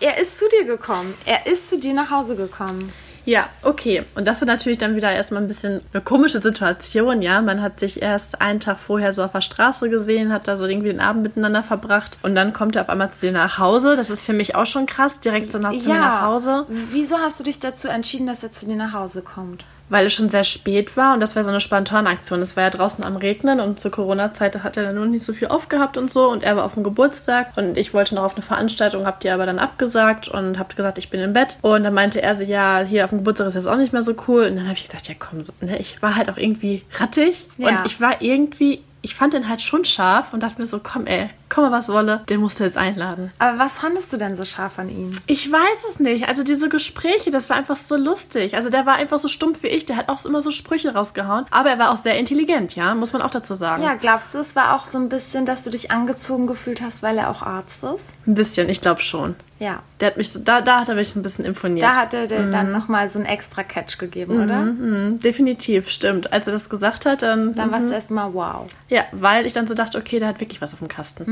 er ist zu dir gekommen. Er ist zu dir nach Hause gekommen. Ja, okay. Und das war natürlich dann wieder erstmal ein bisschen eine komische Situation, ja. Man hat sich erst einen Tag vorher so auf der Straße gesehen, hat da so irgendwie den Abend miteinander verbracht und dann kommt er auf einmal zu dir nach Hause. Das ist für mich auch schon krass, direkt so nach, zu mir nach Hause. Wieso hast du dich dazu entschieden, dass er zu dir nach Hause kommt? Weil es schon sehr spät war und das war so eine spontane Aktion. Es war ja draußen am Regnen und zur Corona-Zeit hat er dann noch nicht so viel aufgehabt und so und er war auf dem Geburtstag und ich wollte noch auf eine Veranstaltung, hab die aber dann abgesagt und hab gesagt, ich bin im Bett und dann meinte er so, ja, hier auf dem Geburtstag ist das auch nicht mehr so cool und dann habe ich gesagt, ja komm, ne, ich war halt auch irgendwie rattig Ja. und ich war irgendwie, ich fand den halt schon scharf und dachte mir so, komm ey, komm mal was wolle, den musst du jetzt einladen. Aber was fandest du denn so scharf an ihm? Ich weiß es nicht. Also diese Gespräche, das war einfach so lustig. Also der war einfach so stumpf wie ich. Der hat auch immer so Sprüche rausgehauen. Aber er war auch sehr intelligent, ja, muss man auch dazu sagen. Ja, glaubst du, es war auch so ein bisschen, dass du dich angezogen gefühlt hast, weil er auch Arzt ist? Ein bisschen, ich glaube schon. Ja. Der hat mich so, da, da hat er mich so ein bisschen imponiert. Da hat er dir dann nochmal so einen extra Catch gegeben, oder? Mhm, definitiv, stimmt. Als er das gesagt hat, dann, Dann warst du erstmal wow. ja, weil ich dann so dachte, okay, der hat wirklich was auf dem Kasten.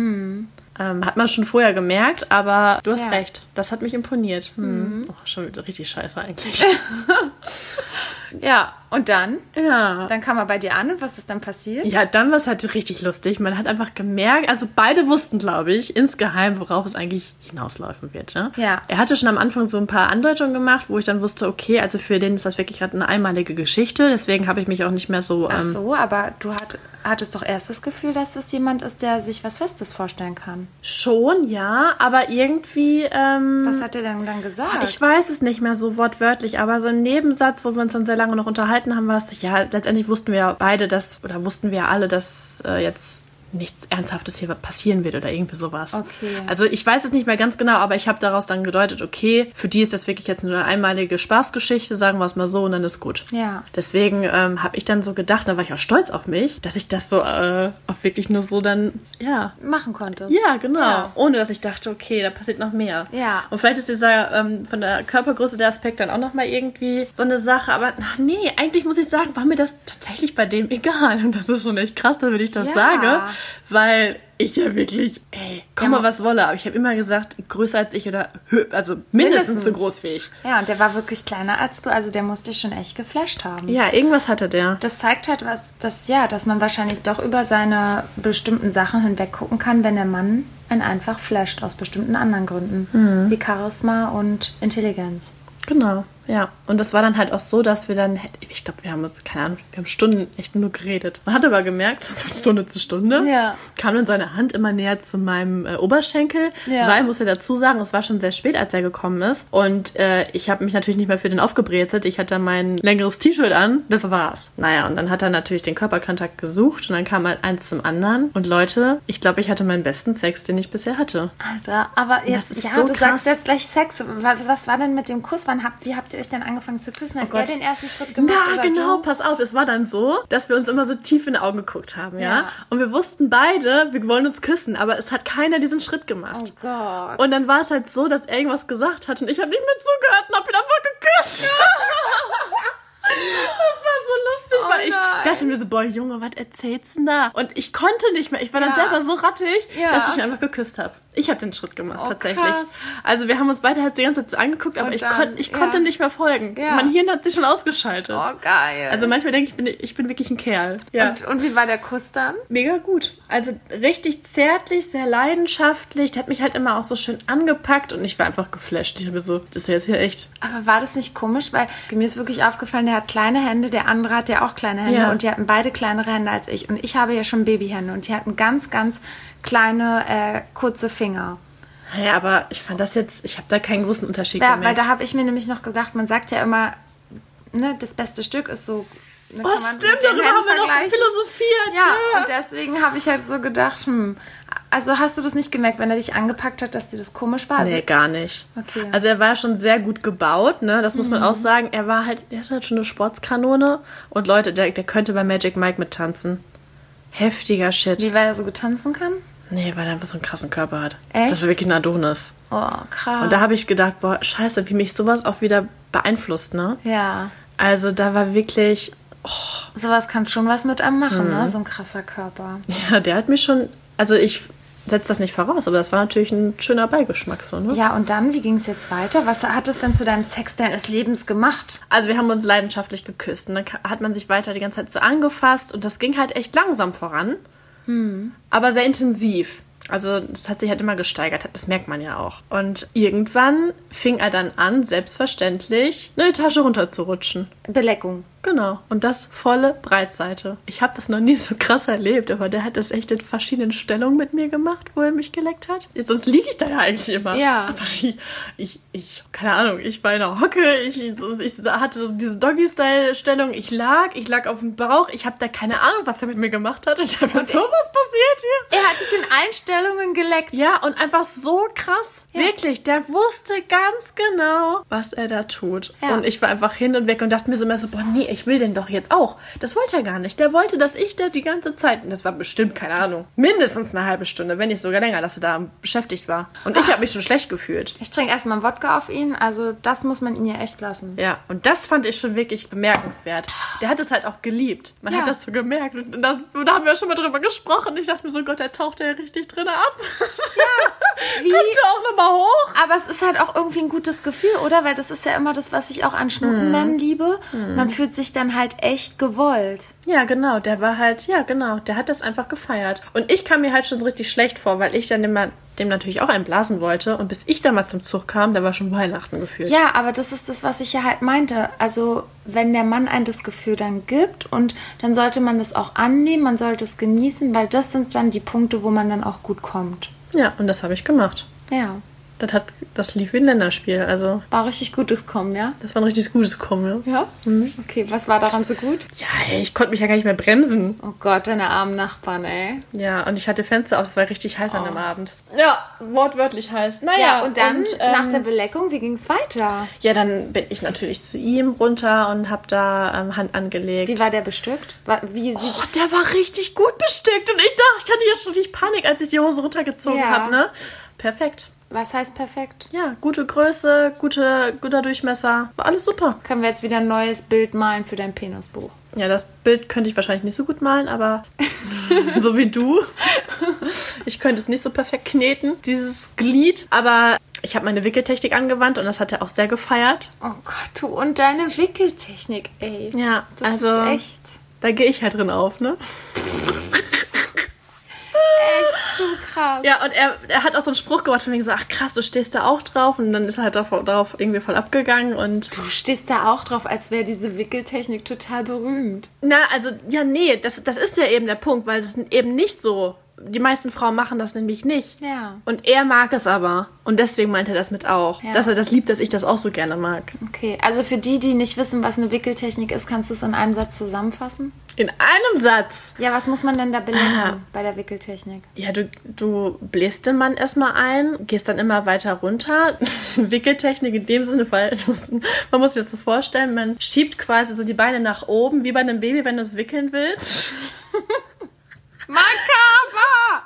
Ähm, hat man schon vorher gemerkt, aber du hast Ja. recht. Das hat mich imponiert. Hm. Oh, schon wieder richtig scheiße eigentlich. Ja, und dann? ja. Dann kam er bei dir an und was ist dann passiert? Ja, dann war es halt richtig lustig. Man hat einfach gemerkt, also beide wussten, glaube ich, insgeheim, worauf es eigentlich hinauslaufen wird. Ne? Ja. Er hatte schon am Anfang so ein paar Andeutungen gemacht, wo ich dann wusste, okay, also für den ist das wirklich gerade eine einmalige Geschichte. Deswegen habe ich mich auch nicht mehr so. Ach Ähm, so, aber du hat, hattest doch erst das Gefühl, dass es jemand ist, der sich was Festes vorstellen kann. schon, ja, aber irgendwie. Ähm, Was hat er denn dann gesagt? ich weiß es nicht mehr so wortwörtlich, aber so ein Nebensatz, wo wir uns dann sehr lange noch unterhalten haben, war es. Ja, letztendlich wussten wir beide, dass, oder wussten wir alle, dass äh, jetzt nichts Ernsthaftes hier passieren wird oder irgendwie sowas. Okay. Also ich weiß es nicht mehr ganz genau, aber ich habe daraus dann gedeutet, okay, für die ist das wirklich jetzt nur eine einmalige Spaßgeschichte, sagen wir es mal so, und dann ist gut. Ja. Deswegen ähm, habe ich dann so gedacht, da war ich auch stolz auf mich, dass ich das so äh, auch wirklich nur so dann, ja, Machen konntest. ja, genau. Ja. Ohne dass ich dachte, okay, da passiert noch mehr. Ja. Und vielleicht ist dieser ähm, von der Körpergröße der Aspekt dann auch nochmal irgendwie so eine Sache. Aber ach nee, eigentlich muss ich sagen, war mir das tatsächlich bei dem egal. Und das ist schon echt krass, damit ich das Ja. sage. Weil ich ja wirklich, ey, komm Ja, mal was wolle. Aber ich habe immer gesagt, größer als ich oder also mindestens, Mindestens. so groß wie ich. Ja, und der war wirklich kleiner als du, also der musste dich schon echt geflasht haben. Ja, irgendwas hatte der. Das zeigt halt was, dass ja, dass man wahrscheinlich doch über seine bestimmten Sachen hinweg gucken kann, wenn der Mann einen einfach flasht aus bestimmten anderen Gründen, Mhm. wie Charisma und Intelligenz. Genau, ja. Und das war dann halt auch so, dass wir dann, ich glaube, wir haben uns, keine Ahnung, wir haben Stunden echt nur geredet. Man hat aber gemerkt, von Stunde zu Stunde Ja. kam dann seine Hand immer näher zu meinem äh, Oberschenkel, Ja. weil, muss er dazu sagen, es war schon sehr spät, als er gekommen ist. Und äh, ich habe mich natürlich nicht mehr für den aufgebrezelt. Ich hatte mein längeres T-Shirt an, das war's. Naja, und dann hat er natürlich den Körperkontakt gesucht und dann kam halt eins zum anderen. Und Leute, ich glaube, ich hatte meinen besten Sex, den ich bisher hatte. Alter, aber jetzt, ist ja, so du krass. sagst jetzt gleich Sex. Was, was war denn mit dem Kuss? Wann habt, wie habt ihr ihr euch dann angefangen zu küssen? Hat Oh er den ersten Schritt gemacht? Oder genau, Du? pass auf, es war dann so, dass wir uns immer so tief in die Augen geguckt haben, ja? Ja. Und wir wussten beide, wir wollen uns küssen, aber es hat keiner diesen Schritt gemacht. Oh Gott. Und dann war es halt so, dass er irgendwas gesagt hat und ich habe nicht mehr zugehört und hab ihn einfach geküsst. Das war so lustig, Oh weil ich nein. dachte mir so, boah, Junge, was erzählst du denn da? Und ich konnte nicht mehr. Ich war dann Ja. selber so rattig, Ja. dass ich ihn einfach geküsst habe. Ich habe den Schritt gemacht, Oh, tatsächlich. krass. Also wir haben uns beide halt die ganze Zeit so angeguckt, aber Und ich, dann, kon ich ja. konnte nicht mehr folgen. Ja. Mein Hirn hat sich schon ausgeschaltet. Oh, geil. Also manchmal denke ich, ich bin, ich bin wirklich ein Kerl. Ja. und, und wie war der Kuss dann? Mega gut. Also richtig zärtlich, sehr leidenschaftlich. Der hat mich halt immer auch so schön angepackt und ich war einfach geflasht. Ich habe so, das ist ja jetzt hier echt. Aber war das nicht komisch? Weil mir ist wirklich aufgefallen, der hat kleine Hände, der andere hat ja auch kleine Hände Ja. und die hatten beide kleinere Hände als ich. Und ich habe ja schon Babyhände und die hatten ganz, ganz kleine, äh, kurze Finger. Ja, aber ich fand das jetzt, ich habe da keinen großen Unterschied Ja, weil gemerkt. da habe ich mir nämlich noch gedacht, man sagt ja immer, ne, das beste Stück ist so. Ne, oh, stimmt, darüber haben wir noch philosophiert. Ja, und deswegen habe ich halt so gedacht, hm, also hast du das nicht gemerkt, wenn er dich angepackt hat, dass dir das komisch war? Also, Nee, gar nicht. Okay. Mhm. Also er war schon sehr gut gebaut, ne? Das muss man auch sagen. Er war halt, er ist halt schon eine Sportskanone. Und Leute, der, der könnte bei Magic Mike mittanzen. Heftiger Shit. wie weil er so gut tanzen kann? Nee, weil er einfach so einen krassen Körper hat. Echt? Das ist wirklich ein Adonis. Oh, krass. Und da habe ich gedacht, boah, scheiße, wie mich sowas auch wieder beeinflusst, ne? Ja. Also da war wirklich, Sowas kann schon was mit einem machen, Mhm. ne? So ein krasser Körper. ja, der hat mich schon, also ich setze das nicht voraus, aber das war natürlich ein schöner Beigeschmack so, ne? Ja, und dann, wie ging es jetzt weiter? Was hat es denn zu deinem Sex deines Lebens gemacht? Also wir haben uns leidenschaftlich geküsst und dann ka- hat man sich weiter die ganze Zeit so angefasst und das ging halt echt langsam voran, aber sehr intensiv. Also das hat sich halt immer gesteigert, das merkt man ja auch. Und irgendwann fing er dann an, selbstverständlich eine Etage runterzurutschen. Beleckung. Genau. Und das volle Breitseite. Ich habe das noch nie so krass erlebt, aber der hat das echt in verschiedenen Stellungen mit mir gemacht, wo er mich geleckt hat. Jetzt, sonst liege ich da ja eigentlich immer. Ja. Aber ich, ich, ich, keine Ahnung, ich war in der Hocke, ich, ich, hatte so diese Doggy-Style-Stellung, ich lag, ich lag auf dem Bauch, ich habe da keine Ahnung, was er mit mir gemacht hat. Ich habe sowas passiert hier. Er hat dich in allen Stellungen geleckt. Ja, und einfach so krass. Ja. Wirklich, der wusste ganz genau, was er da tut. Ja. Und ich war einfach hin und weg und dachte mir so immer so, boah, nee, ich will den doch jetzt auch. Das wollte er gar nicht. Der wollte, dass ich da die ganze Zeit, und das war bestimmt, keine Ahnung, mindestens eine halbe Stunde, wenn nicht sogar länger, dass er da beschäftigt war. Und ich habe mich schon schlecht gefühlt. Ich trinke erstmal Wodka auf ihn, also das muss man ihn ja echt lassen. Ja, und das fand ich schon wirklich bemerkenswert. Der hat es halt auch geliebt. Man Ja. hat das so gemerkt. Und da, da haben wir schon mal drüber gesprochen. Ich dachte mir so, Gott, der taucht ja richtig drin ab. Wie? Kommt er auch nochmal hoch? Aber es ist halt auch irgendwie ein gutes Gefühl, oder? Weil das ist ja immer das, was ich auch an Schnutenmännern liebe. Man fühlt sich dann halt echt gewollt. Ja, genau, der war halt, ja, genau, der hat das einfach gefeiert. Und ich kam mir halt schon so richtig schlecht vor, weil ich dann dem, dem natürlich auch einblasen wollte. Und bis ich dann mal zum Zug kam, da war schon Weihnachten gefühlt. Ja, aber das ist das, was ich ja halt meinte. Also, wenn der Mann ein das Gefühl dann gibt und dann sollte man das auch annehmen, man sollte es genießen, weil das sind dann die Punkte, wo man dann auch gut kommt. Ja, und das habe ich gemacht. Ja. Das, hat, das lief wie ein Länderspiel. Also, War richtig gutes Kommen, ja? das war ein richtig gutes Kommen. Ja, Ja? Okay, was war daran so gut? ja ey, ich konnte mich ja gar nicht mehr bremsen. Oh Gott, deine armen Nachbarn, ey. Ja, und ich hatte Fenster auf, es war richtig heiß an dem Abend. Ja, wortwörtlich heiß. Naja, Ja, und dann ähm, nach der Beleckung, wie ging es weiter? Ja, dann bin ich natürlich zu ihm runter und habe da ähm, Hand angelegt. Wie war der bestückt? War- Wie sieht Oh, der war richtig gut bestückt und ich dachte, ich hatte ja schon richtig Panik, als ich die Hose runtergezogen Ja. habe, ne? Perfekt. Was heißt perfekt? Ja, gute Größe, gute, guter Durchmesser. War alles super. Können wir jetzt wieder ein neues Bild malen für dein Penisbuch? Ja, das Bild könnte ich wahrscheinlich nicht so gut malen, aber so wie du. Ich könnte es nicht so perfekt kneten, dieses Glied. Aber ich habe meine Wickeltechnik angewandt und das hat er auch sehr gefeiert. Oh Gott, du und deine Wickeltechnik, ey. Ja, Das also ist echt, da gehe ich halt drin auf, ne? echt so krass. Ja, und er, er hat auch so einen Spruch gemacht von wegen so, ach krass, du stehst da auch drauf. Und dann ist er halt darauf, darauf irgendwie voll abgegangen und Du stehst da auch drauf, als wäre diese Wickeltechnik total berühmt. Na, also, ja, nee, das, das ist ja eben der Punkt, weil das eben nicht so die meisten Frauen machen das nämlich nicht. Ja. Und er mag es aber. Und deswegen meint er das mit auch. Ja. Dass er das liebt, dass ich das auch so gerne mag. Okay, also für die, die nicht wissen, was eine Wickeltechnik ist, kannst du es in einem Satz zusammenfassen? In einem Satz. Ja, was muss man denn da Ah. bedenken bei der Wickeltechnik? Ja, du, du bläst den Mann erstmal ein, gehst dann immer weiter runter. Wickeltechnik in dem Sinne, weil du musst, man muss sich das so vorstellen, man schiebt quasi so die Beine nach oben, wie bei einem Baby, wenn du es wickeln willst. Makaber!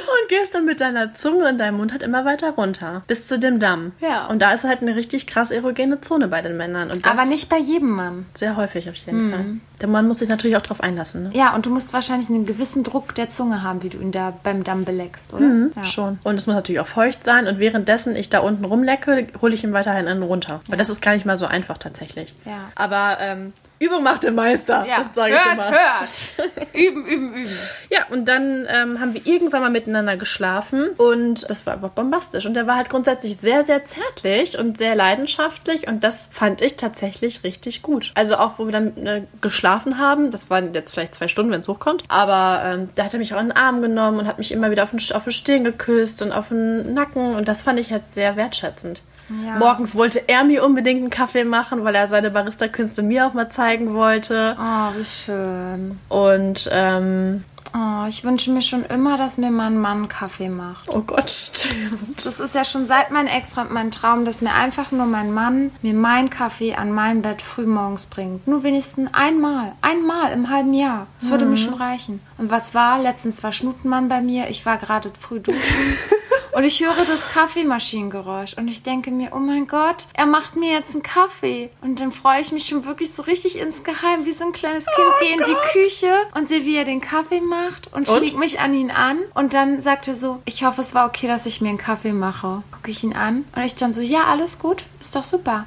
Und gehst dann mit deiner Zunge und deinem Mund halt immer weiter runter. Bis zu dem Damm. Ja. Und da ist halt eine richtig krass erogene Zone bei den Männern. Und das Aber nicht bei jedem Mann. sehr häufig auf jeden Fall. Der Mann muss sich natürlich auch drauf einlassen. Ne? Ja, und du musst wahrscheinlich einen gewissen Druck der Zunge haben, wie du ihn da beim Damm beleckst, oder? Ja. Schon. Und es muss natürlich auch feucht sein. Und währenddessen ich da unten rumlecke, hole ich ihn weiterhin einen runter. Weil das ist gar nicht mal so einfach tatsächlich. Ja. Aber ähm, Übung macht den Meister. Das sage ich immer. hört. üben, üben, üben. Ja, und dann ähm, haben wir irgendwann mal miteinander geschlafen. Und das war einfach bombastisch. Und er war halt grundsätzlich sehr, sehr zärtlich und sehr leidenschaftlich. Und das fand ich tatsächlich richtig gut. Also auch, wo wir dann äh, geschlafen haben, das waren jetzt vielleicht zwei Stunden, wenn es hochkommt. Aber ähm, da hat er mich auch in den Arm genommen und hat mich immer wieder auf den, auf den Stirn geküsst und auf den Nacken. Und das fand ich halt sehr wertschätzend. Ja. Morgens wollte er mir unbedingt einen Kaffee machen, weil er seine Barista-Künste mir auch mal zeigen wollte. Oh, wie schön. Und, ähm, Oh, ich wünsche mir schon immer, dass mir mein Mann Kaffee macht. oh Gott, stimmt. Das ist ja schon seit meinem Ex-Freund mein Traum, dass mir einfach nur mein Mann mir meinen Kaffee an mein Bett frühmorgens bringt. Nur wenigstens einmal. Einmal im halben Jahr. Das würde mir schon reichen. Und was war? Letztens war Schnutenmann bei mir. Ich war gerade früh duschen. Und ich höre das Kaffeemaschinengeräusch und ich denke mir, oh mein Gott, er macht mir jetzt einen Kaffee. Und dann freue ich mich schon wirklich so richtig insgeheim, wie so ein kleines Kind, gehe in die Küche und sehe, wie er den Kaffee macht und, Und? schmieg mich an ihn an. Und dann sagt er so, ich hoffe, es war okay, dass ich mir einen Kaffee mache. Gucke ich ihn an und ich dann so, ja, alles gut, ist doch super.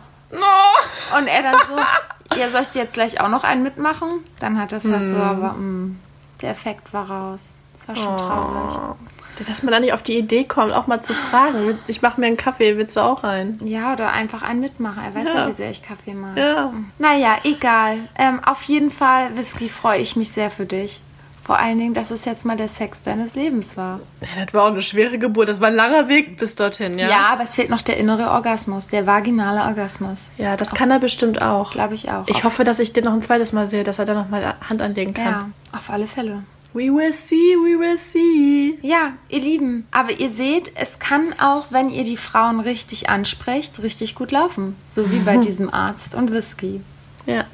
Und er dann so, ja, soll ich dir jetzt gleich auch noch einen mitmachen? Dann hat das halt so, aber mh, der Effekt war raus. Das war schon traurig. Dass man da nicht auf die Idee kommt, auch mal zu fragen. Ich mache mir einen Kaffee, willst du auch einen? Ja, oder einfach einen mitmachen. Er weiß ja, Ja. wie sehr ich Kaffee mag. Ja. Naja, egal. Ähm, auf jeden Fall, Whisky, freue ich mich sehr für dich. Vor allen Dingen, dass es jetzt mal der Sex deines Lebens war. Ja, das war auch eine schwere Geburt. Das war ein langer Weg bis dorthin, ja? Ja, aber es fehlt noch der innere Orgasmus, der vaginale Orgasmus. Ja, das kann er bestimmt auch. Glaube ich auch. Ich auf, hoffe, dass ich den noch ein zweites Mal sehe, dass er da noch mal Hand anlegen kann. Ja, auf alle Fälle. We will see, we will see. Ja, ihr Lieben. Aber ihr seht, es kann auch, wenn ihr die Frauen richtig ansprecht, richtig gut laufen. So wie bei diesem Arzt und Whisky. Ja.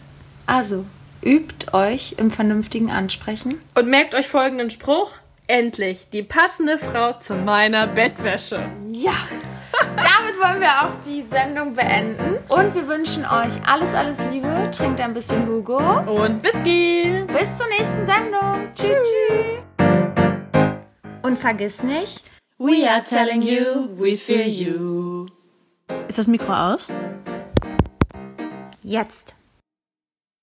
Also, übt euch im vernünftigen Ansprechen. Und merkt euch folgenden Spruch. Endlich die passende Frau zu meiner Bettwäsche. Ja, damit wollen wir auch die Sendung beenden. Und wir wünschen euch alles, alles Liebe. Trinkt ein bisschen Hugo. Und Whisky. Bis zur nächsten Sendung. Tschüss. tschüss. Und vergiss nicht, We are telling you, we feel you. Ist das Mikro aus? jetzt.